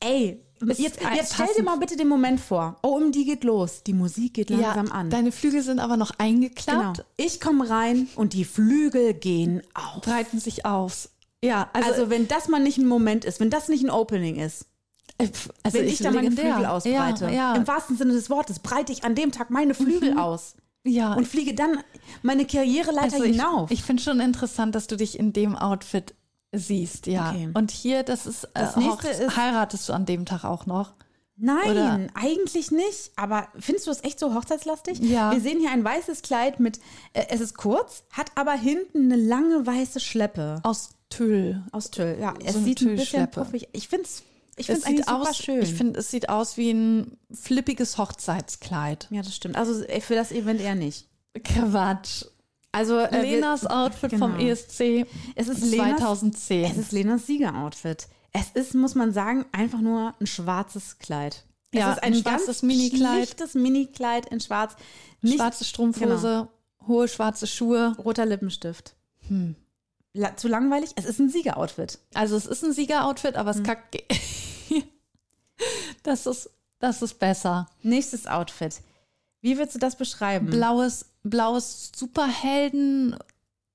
ey, jetzt, jetzt stell dir mal bitte den Moment vor. OMD geht los. Die Musik geht Ja, langsam an. deine Flügel sind aber noch Genau. eingeklappt, Ich komme rein und die Flügel gehen auf. breiten sich aus. Ja, also, Also, wenn das mal nicht ein Moment ist, wenn das nicht ein Opening ist, äh, also wenn ich, ist da meine. Flügel ausbreite, Ja, ja, im wahrsten Sinne des Wortes, breite ich an dem Tag meine Flügel aus ja. und fliege dann meine Karriereleiter also ich, hinauf. ich finde schon interessant, dass du dich in dem Outfit siehst, ja. Okay. Und hier, das ist, Das äh, nächste ist- heiratest du an dem Tag auch noch? Nein, Oder- eigentlich nicht. Aber findest du es echt so hochzeitslastig? Ja. Wir sehen hier ein weißes Kleid mit, äh, es ist kurz, hat aber hinten eine lange weiße Schleppe Aus Tüll. aus Tüll. Ja, es eine sieht ein bisschen puffig. Ich finde es ich Es find's eigentlich sieht super aus, schön. ich finde, es sieht aus wie ein flippiges Hochzeitskleid. ja, das stimmt. Also äh, für das Event eher nicht. Quatsch. Also äh, wir- Lenas Outfit vom genau. ESC Es ist Lenas- 2010. Es ist Lenas Siegeroutfit. Es ist, muss man sagen, einfach nur ein schwarzes Kleid. Es Ja, ist ein, ein schwarzes Minikleid. schlichtes Minikleid in schwarz. Nicht schwarze Strumpfhose, hohe schwarze Schuhe. roter Lippenstift. Hm. La zu langweilig? Es ist ein Siegeroutfit. Also es ist ein Siegeroutfit, aber es kackt. <laughs> <laughs> das ist, das ist besser. Nächstes Outfit. Wie würdest du das beschreiben? Blaues, blaues Superhelden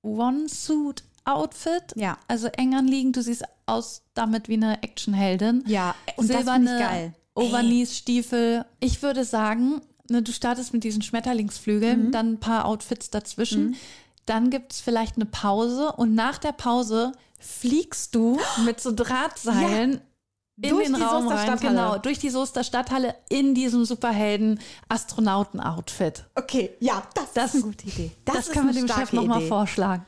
One-Suit Outfit. Ja. Also eng anliegend. Du siehst aus damit wie eine Actionheldin. Ja, und das Silberne finde ich geil. Overknees-Stiefel. Ich würde sagen, ne, du startest mit diesen Schmetterlingsflügeln, Mhm. dann ein paar Outfits dazwischen. Dann gibt es vielleicht eine Pause und nach der Pause fliegst du <gasps> mit so Drahtseilen in Durch den die Raum Soester rein. Stadthalle. Genau, durch die Soester Stadthalle in diesem Superhelden-Astronauten-Outfit. Okay, ja, das, Das- ist eine gute Idee. Das, können wir eine dem Chef nochmal vorschlagen.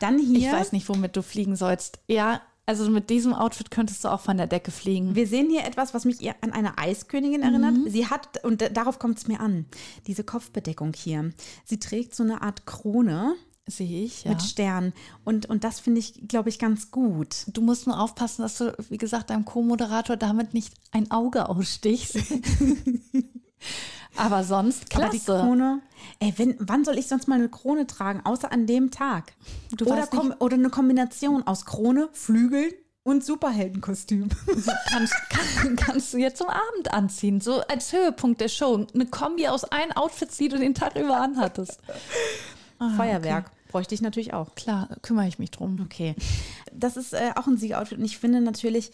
Dann hier, Ich weiß nicht, womit du fliegen sollst. Ja, also mit diesem Outfit könntest du auch von der Decke fliegen. wir sehen hier etwas, was mich an eine Eiskönigin erinnert. Mhm. Sie hat, und da- darauf kommt es mir an, diese Kopfbedeckung hier. Sie trägt so eine Art Krone Sehe ich, ja. mit Stern. Und, und das finde ich, glaube ich, ganz gut. Du musst nur aufpassen, dass du, wie gesagt, deinem Co-Moderator damit nicht ein Auge ausstichst. <laughs> Aber sonst Aber die klasse. Krone, ey, wenn, wann soll ich sonst mal eine Krone tragen, außer an dem Tag? Du oder, kom- oder eine Kombination aus Krone, Flügeln Und Superheldenkostüm. kannst, <laughs> kann, kannst du jetzt zum Abend anziehen. So als Höhepunkt der Show. Eine Kombi aus allen Outfits, die du den Tag über anhattest. Ah, Feuerwerk. Bräuchte ich natürlich auch. Klar, kümmere ich mich drum. Okay. Das ist äh, auch ein Siegeroutfit und ich finde natürlich,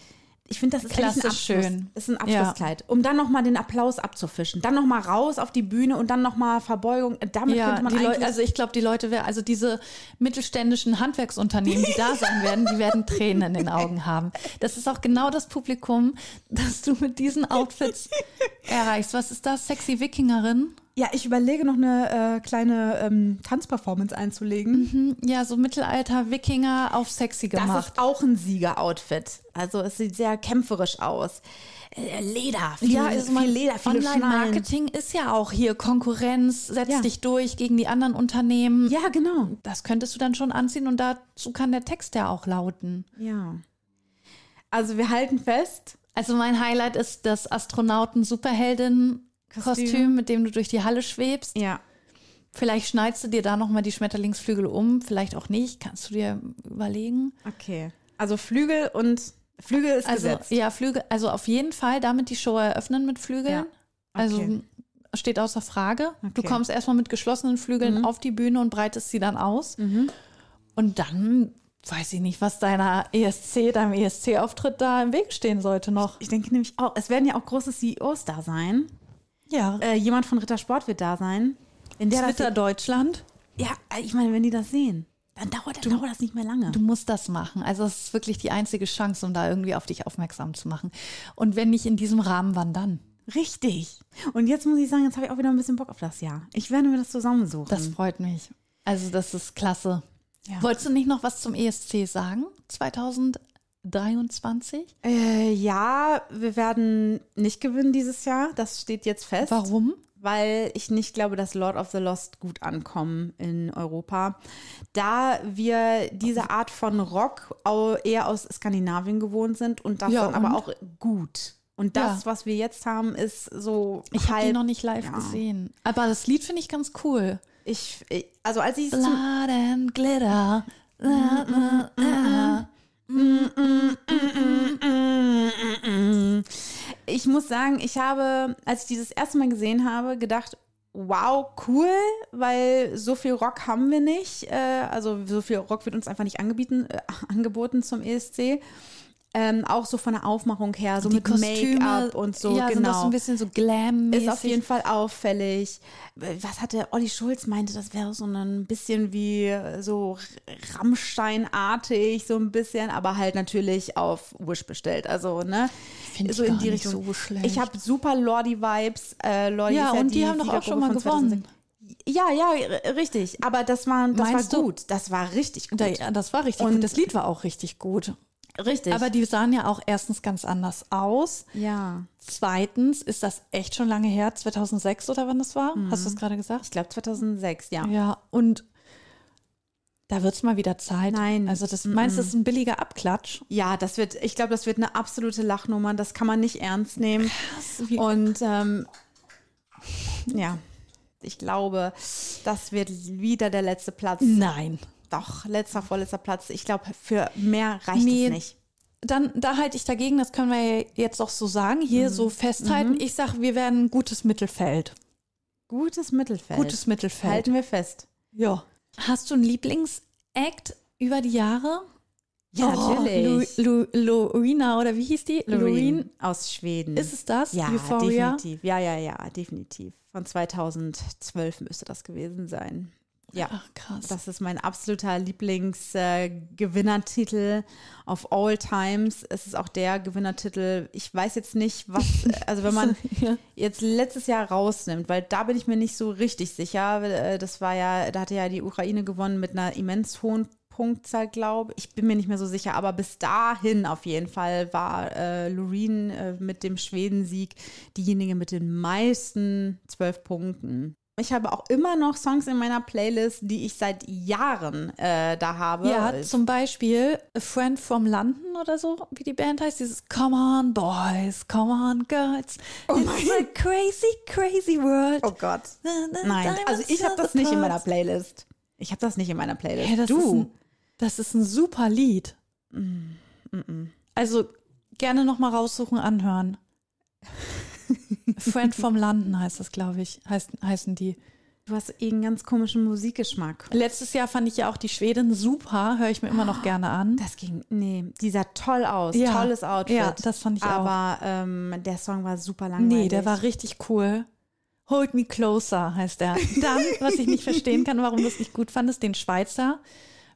ich finde, das ist eigentlich ein Klassisch Abschluss. schön. Ist ein Abschlusskleid. Um dann nochmal den Applaus abzufischen. Dann nochmal raus auf die Bühne und dann nochmal Verbeugung. Damit Ja, könnte man die. Leute, also ich glaube, die Leute, wer- also diese mittelständischen Handwerksunternehmen, die da sein werden, die werden Tränen in den Augen haben. Das ist auch genau das Publikum, das du mit diesen Outfits <laughs> erreichst. Was ist das? Sexy Wikingerin? Ja, ich überlege noch eine äh, kleine ähm, Tanzperformance einzulegen. Hm, Ja, so Mittelalter Wikinger auf sexy Das gemacht. ist auch ein Siegeroutfit. Also es sieht sehr kämpferisch aus. Äh, Leder, viel, ja, also viel Leder, viele. Online-Marketing ist ja auch hier Konkurrenz, setz Ja. dich durch gegen die anderen Unternehmen. Ja, genau. Das könntest du dann schon anziehen und dazu kann der Text ja auch lauten. Ja. Also wir halten fest. Also mein Highlight ist das Astronauten-Superheldin-Kostüm, Kostüm. mit dem du durch die Halle schwebst. Ja. Vielleicht schneidest du dir da nochmal die Schmetterlingsflügel um, vielleicht auch nicht, kannst du dir überlegen. Okay. Also Flügel und Flügel ist Also gesetzt. ja, Flügel, also auf jeden Fall damit die Show eröffnen mit Flügeln. Ja. Also Okay. steht außer Frage. Du Okay. Mhm. kommst erstmal mit geschlossenen Flügeln auf die Bühne und breitest sie dann aus. Und dann weiß ich nicht, was deiner ESC, deinem ESC-Auftritt da im Weg stehen sollte noch. Ich denke nämlich auch, es werden ja auch große CEOs da sein. Ja. Äh, jemand von Rittersport wird da sein. Wenn der Twitter Deutschland. ja, ich meine, wenn die das sehen, dann dauert, dann dauert das nicht mehr lange. Du musst das machen. Also es ist wirklich die einzige Chance, um da irgendwie auf dich aufmerksam zu machen. Und wenn nicht in diesem Rahmen, wann dann? Richtig. Und jetzt muss ich sagen, jetzt habe ich auch wieder ein bisschen Bock auf das Jahr. Ich werde mir das zusammensuchen. Das freut mich. Also das ist klasse. Ja. Wolltest du nicht noch was zum ESC sagen? 2023? äh, ja, wir werden nicht gewinnen dieses Jahr. Das steht jetzt fest. Warum? weil ich nicht glaube, dass Lord of the Lost gut ankommen in Europa. Da wir diese Art von Rock eher aus Skandinavien gewohnt sind und das Ja, dann aber und? auch gut. Und das, Ja. was wir jetzt haben, ist so Ich habe die noch nicht live ja. gesehen. Aber das Lied finde ich ganz cool. Ich, also als ich Blood and Glitter. La, la, la. Ich muss sagen, ich habe, als ich dieses erste Mal gesehen habe, gedacht, wow, cool, weil so viel Rock haben wir nicht. Äh, also so viel Rock wird uns einfach nicht angebieten, äh, angeboten zum ESC. Ähm, auch so von der Aufmachung her, so Die mit Make-up und so, ja, das so genau. ein bisschen so glam Ist auf jeden Fall auffällig. Was hatte Olli Schulz meinte, das wäre so ein bisschen wie so Rammstein-artig, so ein bisschen, aber halt natürlich auf Wish bestellt. Also, ne? Find ich so in gar die Richtung. so schlecht. Ich habe super Lordi-Vibes. Äh, Lordi Ja, und die haben doch auch schon mal gewonnen. 2006. Ja, ja, richtig. Aber das war, das Meinst war du? gut. Das war richtig gut. Da, das war richtig Und- gut. Das Lied war auch richtig gut. Richtig. Aber die sahen ja auch erstens ganz anders aus. ja, Zweitens ist das echt schon lange her, 2006 oder wann das war? Hast du es gerade gesagt? ich glaube 2006, ja. Ja, und da wird es mal wieder Zeit. Nein. Also das meinst du, das ist ein billiger Abklatsch? Ja, das wird, ich glaube, das wird eine absolute Lachnummer. Das kann man nicht ernst nehmen. wie- Und ähm, ja, ich glaube, das wird wieder der letzte Platz. Nein. Doch, letzter, vorletzter Platz. Ich glaube, für mehr reicht Nee. es nicht. Dann, da halte ich dagegen, das können wir jetzt auch so sagen, hier so festhalten. Ich sage, wir werden ein gutes Mittelfeld. Gutes Mittelfeld. Gutes Mittelfeld. Halten wir fest. Ja. Hast du einen Lieblingsact über die Jahre? Ja, natürlich. Lu, Lu, Lorena oder wie hieß die? Loreen aus Schweden. Ist es das? ja, Euphoria? definitiv. Ja, ja, ja, definitiv. Von 2012 müsste das gewesen sein. Ja. Ach, krass. Das ist mein absoluter Lieblingsgewinnertitel of all times. Es ist auch der Gewinnertitel. Ich weiß jetzt nicht, was, <laughs> also wenn man <laughs> Ja. jetzt letztes Jahr rausnimmt, weil da bin ich mir nicht so richtig sicher. Äh, Das war ja, da hatte ja die Ukraine gewonnen mit einer immens hohen Punktzahl, glaube ich. Ich bin mir nicht mehr so sicher, aber bis dahin auf jeden Fall war äh, Loreen äh, mit dem Schwedensieg diejenige mit den meisten zwölf Punkten. Ich habe auch immer noch Songs in meiner Playlist, die ich seit Jahren äh, da habe. Ja, zum Beispiel A Friend from London oder so, wie die Band heißt. Dieses Come on, Boys, come on, Girls. It's a crazy, crazy world. oh Gott. Nein, also ich habe das nicht in meiner. Playlist. Ich habe das nicht in meiner Playlist. Hey, das, du. Ist ein, das ist ein super Lied. Also gerne noch mal raussuchen, anhören. <laughs> Friend vom Landen heißt das, glaube ich, heißt, heißen die. Du hast eh einen ganz komischen Musikgeschmack. Letztes Jahr fand ich ja auch die Schwedin super, höre ich mir immer noch gerne an. Das ging, nee, die sah toll aus. Ja. Tolles Outfit. Ja, das fand ich auch. Aber ähm, der Song war super langweilig. Nee, der war richtig cool. Hold Me Closer heißt der. Dann, was ich nicht verstehen kann, warum du es nicht gut fandest, den Schweizer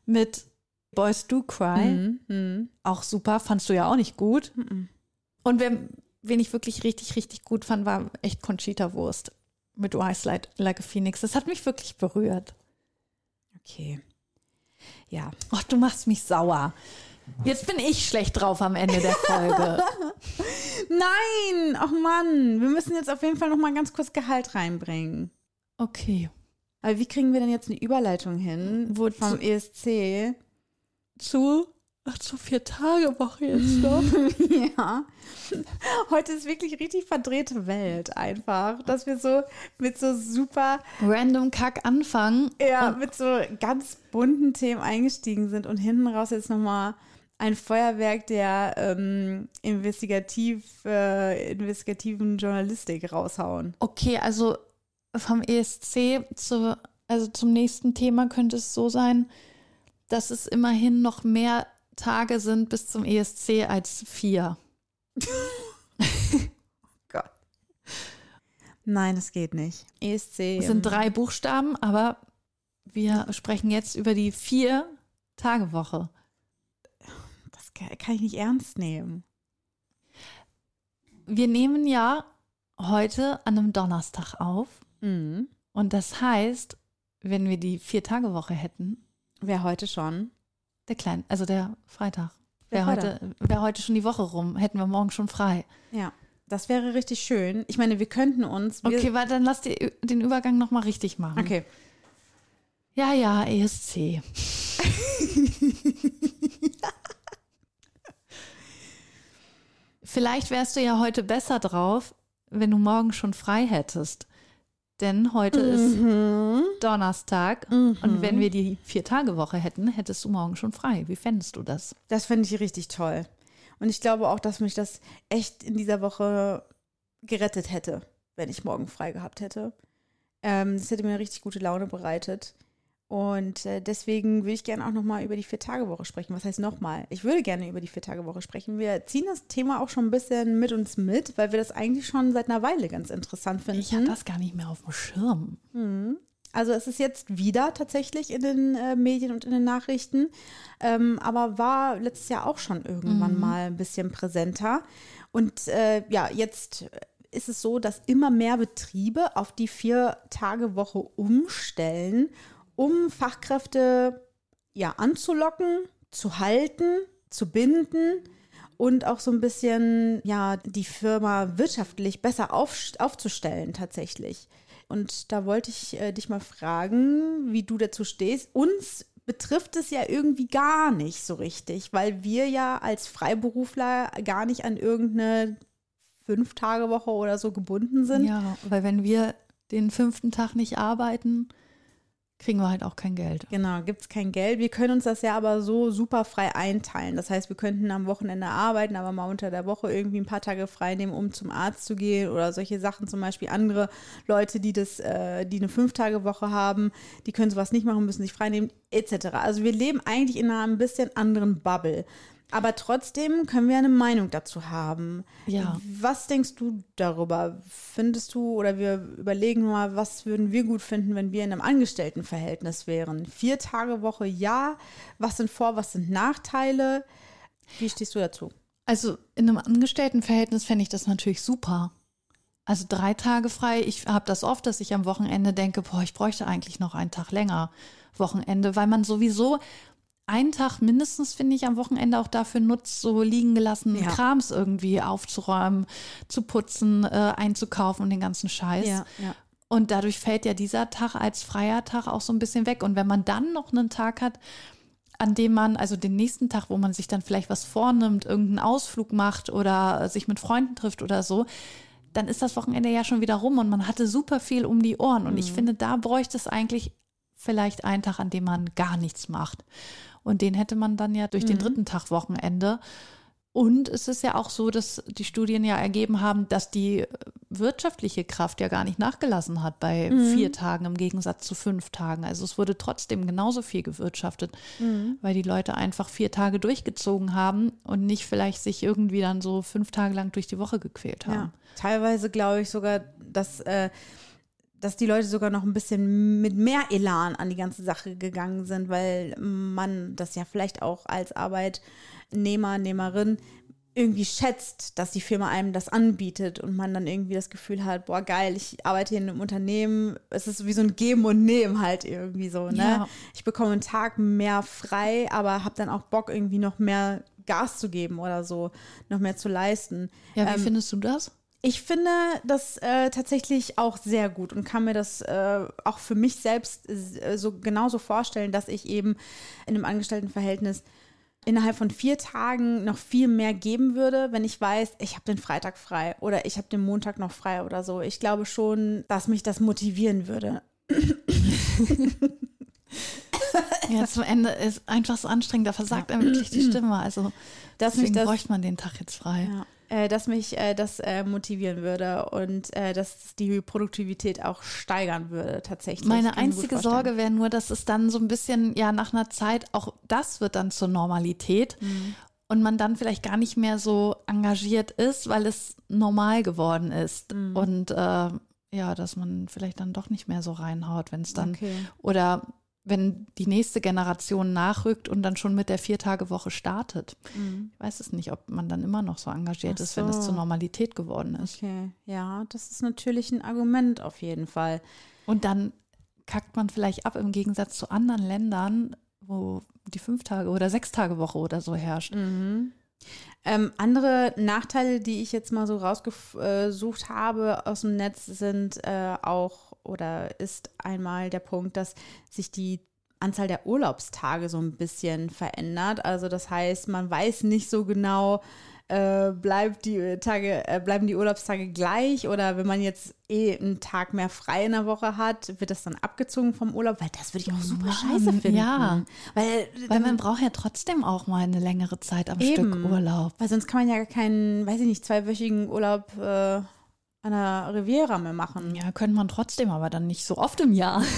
mit Boys Do Cry. Mhm, mhm. Auch super, fandst du ja auch nicht gut. Und wer, wen ich wirklich richtig, richtig gut fand, war echt Conchita Wurst mit Rise Like, like a Phoenix. Das hat mich wirklich berührt. Okay. Ja. Ach, du machst mich sauer. Jetzt bin ich schlecht drauf am Ende der Folge. <laughs> Nein! Ach Mann, wir müssen jetzt auf jeden Fall noch mal ganz kurz Gehalt reinbringen. Okay. Aber wie kriegen wir denn jetzt eine Überleitung hin Wozu? vom E ESC? Zu, ach, zur Vier-Tage-Woche jetzt noch. <laughs> Ja. Heute ist wirklich richtig verdrehte Welt einfach, dass wir so mit so super, Random Kack anfangen. ja, mit so ganz bunten Themen eingestiegen sind und hinten raus jetzt nochmal ein Feuerwerk der ähm, investigativ, äh, investigativen Journalistik raushauen. Okay, also vom ESC zu, also zum nächsten Thema könnte es so sein, dass es immerhin noch mehr Tage sind bis zum ESC als vier. <laughs> Gott. Nein, es geht nicht. ESC. Es sind drei Buchstaben, aber wir sprechen jetzt über die vier Tage Woche. Das kann ich nicht ernst nehmen. Wir nehmen ja heute an einem Donnerstag auf Mhm. und das heißt, wenn wir die vier Tage Woche hätten, Wer heute schon? Der kleine, also der Freitag, Der wäre heute, wär heute schon die Woche rum, hätten wir morgen schon frei. Ja, das wäre richtig schön. Ich meine, wir könnten uns. Wir, Okay, warte, dann lass die, den Übergang nochmal richtig machen. Okay. Ja, ja, ESC. <laughs> Vielleicht wärst du ja heute besser drauf, wenn du morgen schon frei hättest. Denn heute Mhm. ist Donnerstag und wenn wir die Vier-Tage-Woche hätten, hättest du morgen schon frei. Wie fändest du das? Das fände ich richtig toll. Und ich glaube auch, dass mich das echt in dieser Woche gerettet hätte, wenn ich morgen frei gehabt hätte. Ähm, das hätte mir eine richtig gute Laune bereitet. Und äh, deswegen würde ich gerne auch nochmal über die Vier-Tage-Woche sprechen. Was heißt nochmal? Ich würde gerne über die Vier-Tage-Woche sprechen. Wir ziehen das Thema auch schon ein bisschen mit uns mit, weil wir das eigentlich schon seit einer Weile ganz interessant finden. Ich habe das gar nicht mehr auf dem Schirm. Also es ist jetzt wieder tatsächlich in den äh, Medien und in den Nachrichten, ähm, aber war letztes Jahr auch schon irgendwann mal ein bisschen präsenter. Und äh, ja, jetzt ist es so, dass immer mehr Betriebe auf die Vier-Tage-Woche umstellen, um Fachkräfte ja anzulocken, zu halten, zu binden und auch so ein bisschen ja die Firma wirtschaftlich besser auf, aufzustellen tatsächlich. Und da wollte ich äh, dich mal fragen, wie du dazu stehst. Uns betrifft es ja irgendwie gar nicht so richtig, weil wir ja als Freiberufler gar nicht an irgendeine Fünf-Tage-Woche oder so gebunden sind. Ja, weil wenn wir den fünften Tag nicht arbeiten, kriegen wir halt auch kein Geld. Genau, gibt es kein Geld. Wir können uns das ja aber so super frei einteilen. Das heißt, wir könnten am Wochenende arbeiten, aber mal unter der Woche irgendwie ein paar Tage frei nehmen, um zum Arzt zu gehen oder solche Sachen. Zum Beispiel andere Leute, die das, äh, die eine Fünf-Tage-Woche haben, die können sowas nicht machen, müssen sich frei nehmen, etc. Also wir leben eigentlich in einer ein bisschen anderen Bubble. Aber trotzdem können wir eine Meinung dazu haben. Ja. Was denkst du darüber? Findest du oder wir überlegen mal, was würden wir gut finden, wenn wir in einem Angestelltenverhältnis wären? Vier Tage Woche, ja. Was sind Vor-, was sind Nachteile? Wie stehst du dazu? Also in einem Angestelltenverhältnis fände ich das natürlich super. Also drei Tage frei. Ich habe das oft, dass ich am Wochenende denke, boah, ich bräuchte eigentlich noch einen Tag länger Wochenende, weil man sowieso einen Tag mindestens, finde ich, am Wochenende auch dafür nutzt, so liegen gelassenen Ja. Krams irgendwie aufzuräumen, zu putzen, äh, einzukaufen und den ganzen Scheiß. ja. Und dadurch fällt ja dieser Tag als freier Tag auch so ein bisschen weg. Und wenn man dann noch einen Tag hat, an dem man, also den nächsten Tag, wo man sich dann vielleicht was vornimmt, irgendeinen Ausflug macht oder sich mit Freunden trifft oder so, dann ist das Wochenende ja schon wieder rum und man hatte super viel um die Ohren. Und ich finde, da bräuchte es eigentlich vielleicht einen Tag, an dem man gar nichts macht. Und den hätte man dann ja durch den dritten Tag Wochenende. Und es ist ja auch so, dass die Studien ja ergeben haben, dass die wirtschaftliche Kraft ja gar nicht nachgelassen hat bei Mhm. vier Tagen im Gegensatz zu fünf Tagen. Also es wurde trotzdem genauso viel gewirtschaftet, Mhm. weil die Leute einfach vier Tage durchgezogen haben und nicht vielleicht sich irgendwie dann so fünf Tage lang durch die Woche gequält haben. Ja. Teilweise glaube ich sogar, dass, äh, dass die Leute sogar noch ein bisschen mit mehr Elan an die ganze Sache gegangen sind, weil man das ja vielleicht auch als Arbeitnehmer, Nehmerin irgendwie schätzt, dass die Firma einem das anbietet und man dann irgendwie das Gefühl hat, boah geil, ich arbeite hier in einem Unternehmen, es ist wie so ein Geben und Nehmen halt irgendwie so, ne? Ja. Ich bekomme einen Tag mehr frei, aber habe dann auch Bock irgendwie noch mehr Gas zu geben oder so, noch mehr zu leisten. Ja, wie Ähm, findest du das? Ich finde das äh, tatsächlich auch sehr gut und kann mir das äh, auch für mich selbst äh, so genauso vorstellen, dass ich eben in einem Angestelltenverhältnis innerhalb von vier Tagen noch viel mehr geben würde, wenn ich weiß, ich habe den Freitag frei oder ich habe den Montag noch frei oder so. Ich glaube schon, dass mich das motivieren würde. <laughs> Ja, zum Ende ist einfach so anstrengend, da versagt einem wirklich die Stimme. Also mich deswegen das- bräuchte man den Tag jetzt frei. Ja. Äh, dass mich äh, das äh, motivieren würde und äh, dass die Produktivität auch steigern würde tatsächlich. Meine einzige. Sorge wäre nur, dass es dann so ein bisschen, ja, nach einer Zeit, auch das wird dann zur Normalität Mhm. und man dann vielleicht gar nicht mehr so engagiert ist, weil es normal geworden ist. Mhm. Und äh, ja, dass man vielleicht dann doch nicht mehr so reinhaut, wenn es dann Okay. oder wenn die nächste Generation nachrückt und dann schon mit der Viertagewoche startet. Ich weiß es nicht, ob man dann immer noch so engagiert Mhm. Ach ist, wenn es so. zur Normalität geworden ist. Okay, ja, das ist natürlich ein Argument auf jeden Fall. Und dann kackt man vielleicht ab im Gegensatz zu anderen Ländern, wo die fünf Tage oder sechs Tage Woche oder so herrscht. Mhm. Ähm, andere Nachteile, die ich jetzt mal so rausgesucht habe aus dem Netz, sind äh, auch oder ist einmal der Punkt, dass sich die Anzahl der Urlaubstage so ein bisschen verändert. Also das heißt, man weiß nicht so genau, äh, bleibt die Tage, äh, bleiben die Urlaubstage gleich oder wenn man jetzt eh einen Tag mehr frei in der Woche hat, wird das dann abgezogen vom Urlaub, weil das würde ich auch super Mann, scheiße finden. ja. Weil, Weil man braucht ja trotzdem auch mal eine längere Zeit am Eben. Stück Urlaub. Weil sonst kann man ja keinen, weiß ich nicht, zweiwöchigen Urlaub äh, an der Riviera mehr machen. Ja, könnte man trotzdem, aber dann nicht so oft im Jahr. <laughs>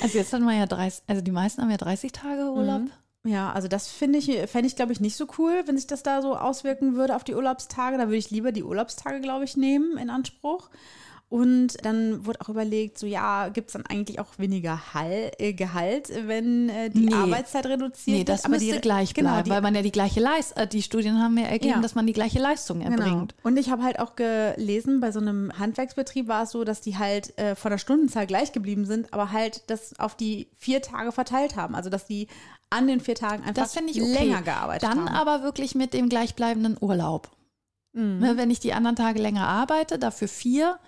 Also jetzt hat man ja 30, also die meisten haben ja 30 Tage Urlaub. Ja, also das finde ich, fände ich, glaube ich, nicht so cool, wenn sich das da so auswirken würde auf die Urlaubstage. Da würde ich lieber die Urlaubstage, glaube ich, nehmen in Anspruch. Und dann wurde auch überlegt, so ja, gibt es dann eigentlich auch weniger Hall, äh, Gehalt, wenn äh, die Nee. Arbeitszeit reduziert Nee, das wird. müsste die, gleich genau, bleiben, die, weil man ja die gleiche Leistung, äh, die Studien haben ja ergeben, Ja. dass man die gleiche Leistung Genau. erbringt. Und ich habe halt auch gelesen, bei so einem Handwerksbetrieb war es so, dass die halt äh, von der Stundenzahl gleich geblieben sind, aber halt das auf die vier Tage verteilt haben. Also dass die an den vier Tagen einfach Das finde ich okay. länger gearbeitet Dann haben. aber wirklich mit dem gleichbleibenden Urlaub. Mhm. Ne, wenn ich die anderen Tage länger arbeite, dafür vier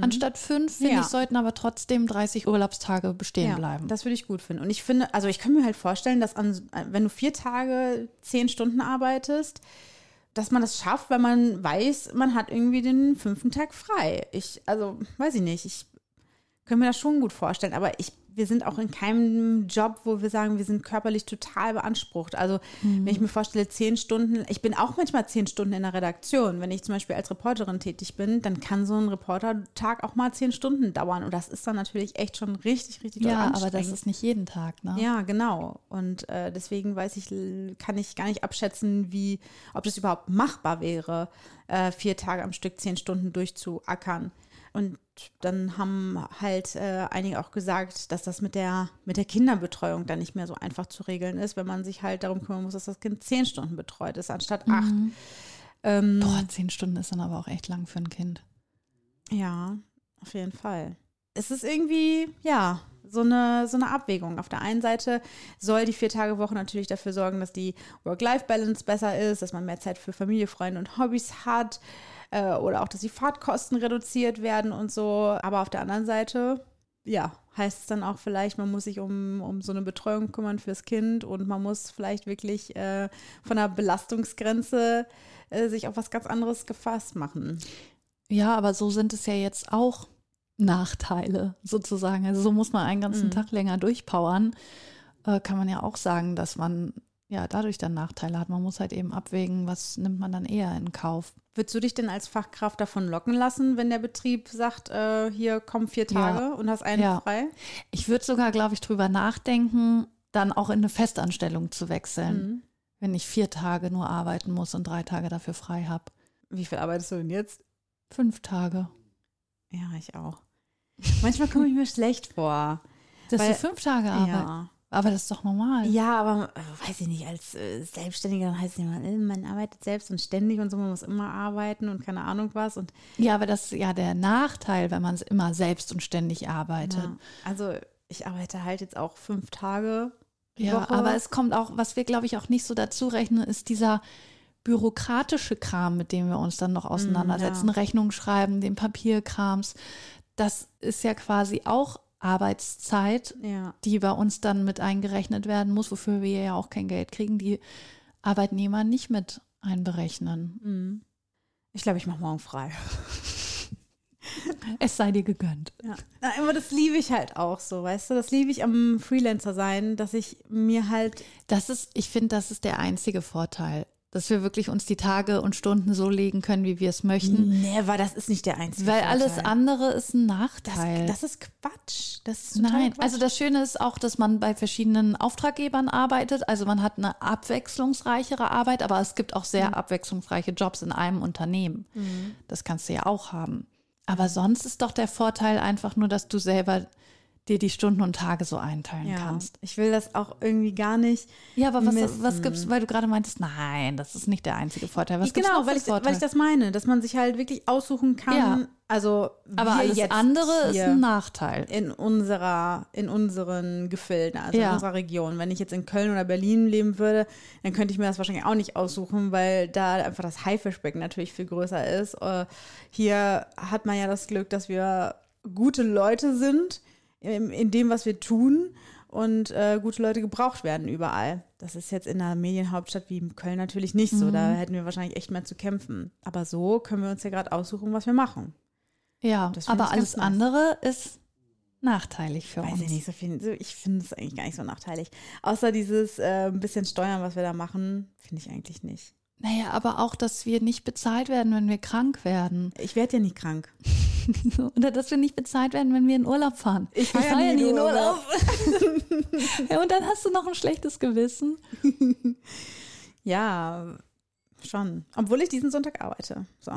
anstatt fünf, finde Ja. ich, sollten aber trotzdem 30 Urlaubstage bestehen ja, bleiben. Das würde ich gut finden. Und ich finde, also ich kann mir halt vorstellen, dass an, wenn du vier Tage zehn Stunden arbeitest, dass man das schafft, weil man weiß, man hat irgendwie den fünften Tag frei. Ich, also, weiß ich nicht, ich kann mir das schon gut vorstellen, aber ich, wir sind auch in keinem Job, wo wir sagen, wir sind körperlich total beansprucht. Also, wenn ich mir vorstelle, zehn Stunden, ich bin auch manchmal zehn Stunden in der Redaktion. Wenn ich zum Beispiel als Reporterin tätig bin, dann kann so ein Reportertag auch mal zehn Stunden dauern. Und das ist dann natürlich echt schon richtig, richtig ja, aber das ist nicht jeden Tag, ne? Ja, genau. Und äh, deswegen weiß ich, kann ich gar nicht abschätzen, wie, ob das überhaupt machbar wäre, äh, vier Tage am Stück zehn Stunden durchzuackern. Und dann haben halt äh, einige auch gesagt, dass das mit der, mit der Kinderbetreuung dann nicht mehr so einfach zu regeln ist, wenn man sich halt darum kümmern muss, dass das Kind zehn Stunden betreut ist, anstatt acht. Ähm, Boah, zehn Stunden ist dann aber auch echt lang für ein Kind. Ja, auf jeden Fall. Es ist irgendwie, ja, so eine, so eine Abwägung. Auf der einen Seite soll die Vier-Tage-Woche natürlich dafür sorgen, dass die Work-Life-Balance besser ist, dass man mehr Zeit für Familie, Freunde und Hobbys hat äh, oder auch, dass die Fahrtkosten reduziert werden und so. Aber auf der anderen Seite, ja, heißt es dann auch vielleicht, man muss sich um, um so eine Betreuung kümmern fürs Kind und man muss vielleicht wirklich äh, von der Belastungsgrenze äh, sich auf was ganz anderes gefasst machen. Ja, aber so sind es ja jetzt auch Nachteile sozusagen. Also so muss man einen ganzen Mhm. Tag länger durchpowern. Äh, kann man ja auch sagen, dass man ja, dadurch dann Nachteile hat. Man muss halt eben abwägen, was nimmt man dann eher in Kauf. Würdest du dich denn als Fachkraft davon locken lassen, wenn der Betrieb sagt, äh, hier kommen vier Tage Ja. und hast einen Ja. frei? Ich würde sogar, glaube ich, drüber nachdenken, dann auch in eine Festanstellung zu wechseln, Mhm. wenn ich vier Tage nur arbeiten muss und drei Tage dafür frei habe. Wie viel arbeitest du denn jetzt? Fünf Tage. Ja, ich auch. Manchmal komme ich mir schlecht vor. Dass Weil- du fünf Tage arbeitest. Ja. Aber das ist doch normal. Ja, aber äh, weiß ich nicht, als äh, Selbstständiger dann heißt es immer, äh, man arbeitet selbst und ständig und so, man muss immer arbeiten und keine Ahnung was. Und Ja, aber das ist ja der Nachteil, wenn man es immer selbst und ständig arbeitet. ja, also ich arbeite halt jetzt auch fünf Tage die Ja, Woche. aber es kommt auch, was wir, glaube ich, auch nicht so dazu rechnen, ist dieser bürokratische Kram, mit dem wir uns dann noch auseinandersetzen. ja. Rechnung schreiben, den Papierkrams. Das ist ja quasi auch Arbeitszeit, ja. die bei uns dann mit eingerechnet werden muss, wofür wir ja auch kein Geld kriegen, die Arbeitnehmer nicht mit einberechnen. Mhm. Ich glaube, ich mache morgen frei. Es sei dir gegönnt. Ja. Aber das liebe ich halt auch so, weißt du? Das liebe ich am Freelancer sein, dass ich mir halt Das ist, ich finde, das ist der einzige Vorteil, dass wir wirklich uns die Tage und Stunden so legen können, wie wir es möchten. Never, das ist nicht der einzige Weil alles Vorteil. andere ist ein das, Nachteil. das ist Quatsch. Das ist Nein, Quatsch. also das Schöne ist auch, dass man bei verschiedenen Auftraggebern arbeitet. Also man hat eine abwechslungsreichere Arbeit, aber es gibt auch sehr abwechslungsreiche Jobs in einem Unternehmen. Das kannst du ja auch haben. Aber sonst ist doch der Vorteil einfach nur, dass du selber dir die Stunden und Tage so einteilen ja, kannst. ich will das auch irgendwie gar nicht. Ja, aber was, Missen. was gibt's, weil du gerade meintest, nein, das ist nicht der einzige Vorteil. Was gibt's genau, weil ich, weil ich das meine, dass man sich halt wirklich aussuchen kann. Ja. Also aber alles jetzt andere ist ein Nachteil. in unserer, in unseren Gefilden, also Ja. in unserer Region. Wenn ich jetzt in Köln oder Berlin leben würde, dann könnte ich mir das wahrscheinlich auch nicht aussuchen, weil da einfach das Haifischbecken natürlich viel größer ist. Äh, Hier hat man ja das Glück, dass wir gute Leute sind in, dem, was wir tun und äh, gute Leute gebraucht werden überall. Das ist jetzt in einer Medienhauptstadt wie Köln natürlich nicht so. Da hätten wir wahrscheinlich echt mehr zu kämpfen. Aber so können wir uns ja gerade aussuchen, was wir machen. Ja, aber alles nice. andere ist nachteilig für Weiß uns. ich nicht, so viel, ich finde es eigentlich gar nicht so nachteilig. Außer dieses äh, bisschen Steuern, was wir da machen, finde ich eigentlich nicht. Naja, aber auch, dass wir nicht bezahlt werden, wenn wir krank werden. Ich werde ja nicht krank. <laughs> <laughs> Oder dass wir nicht bezahlt werden, wenn wir in Urlaub fahren. Ich fahr ja nie in Urlaub. <laughs> ja, und dann hast du noch ein schlechtes Gewissen. <laughs> Ja, schon. Obwohl ich diesen Sonntag arbeite. So.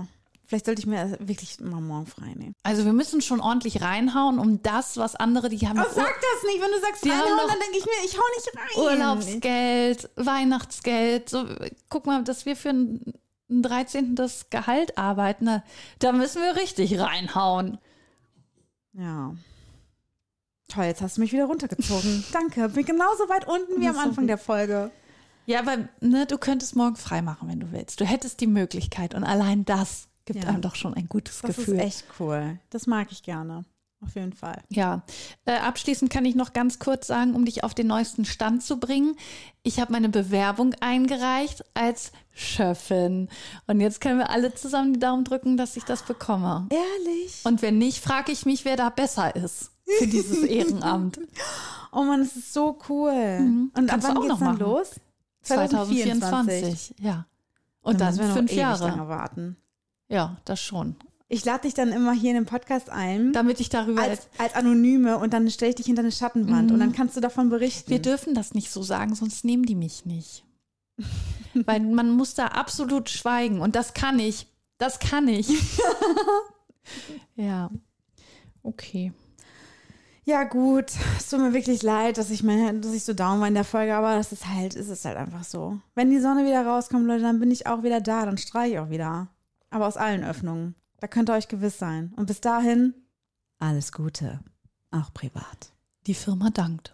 Vielleicht sollte ich mir wirklich mal morgen frei nehmen. Also wir müssen schon ordentlich reinhauen, um das, was andere, die haben Oh, sag das nicht, wenn du sagst, reinhauen, dann denke ich mir, ich hau nicht rein. Urlaubsgeld, Weihnachtsgeld. So, guck mal, dass wir für ein, ein 13. das Gehalt arbeiten, na, da müssen wir richtig reinhauen. Ja. Toll, jetzt hast du mich wieder runtergezogen. <laughs> Danke. Bin genauso weit unten wie am Anfang der Folge. Ja, aber ne, du könntest morgen frei machen, wenn du willst. Du hättest die Möglichkeit und allein das gibt Ja. einem doch schon ein gutes Das Gefühl. ist echt cool. Das mag ich gerne. Auf jeden Fall. Ja, äh, abschließend kann ich noch ganz kurz sagen, um dich auf den neuesten Stand zu bringen. Ich habe meine Bewerbung eingereicht als Schöffin. Und jetzt können wir alle zusammen die Daumen drücken, dass ich das bekomme. Ehrlich? Und wenn nicht, frage ich mich, wer da besser ist für dieses <laughs> Ehrenamt. Oh Mann, das ist so cool. Und ab Mhm. Kannst du wann auch geht's noch dann los? 2024, ja. Und dann, noch fünf ewig Jahre. lange warten. Ja, das schon. Ich lade dich dann immer hier in den Podcast ein. Damit ich darüber. als, als Anonyme und dann stelle ich dich hinter eine Schattenwand und dann kannst du davon berichten. Wir dürfen das nicht so sagen, sonst nehmen die mich nicht. <laughs> Weil man muss da absolut schweigen und das kann ich. Das kann ich. <laughs> ja. Okay. ja, gut. Es tut mir wirklich leid, dass ich, meine, dass ich so down war in der Folge, aber das ist halt, ist es halt einfach so. Wenn die Sonne wieder rauskommt, Leute, dann bin ich auch wieder da, dann strahle ich auch wieder. Aber aus allen Öffnungen. Da könnt ihr euch gewiss sein. Und bis dahin, alles Gute. Auch privat. Die Firma dankt.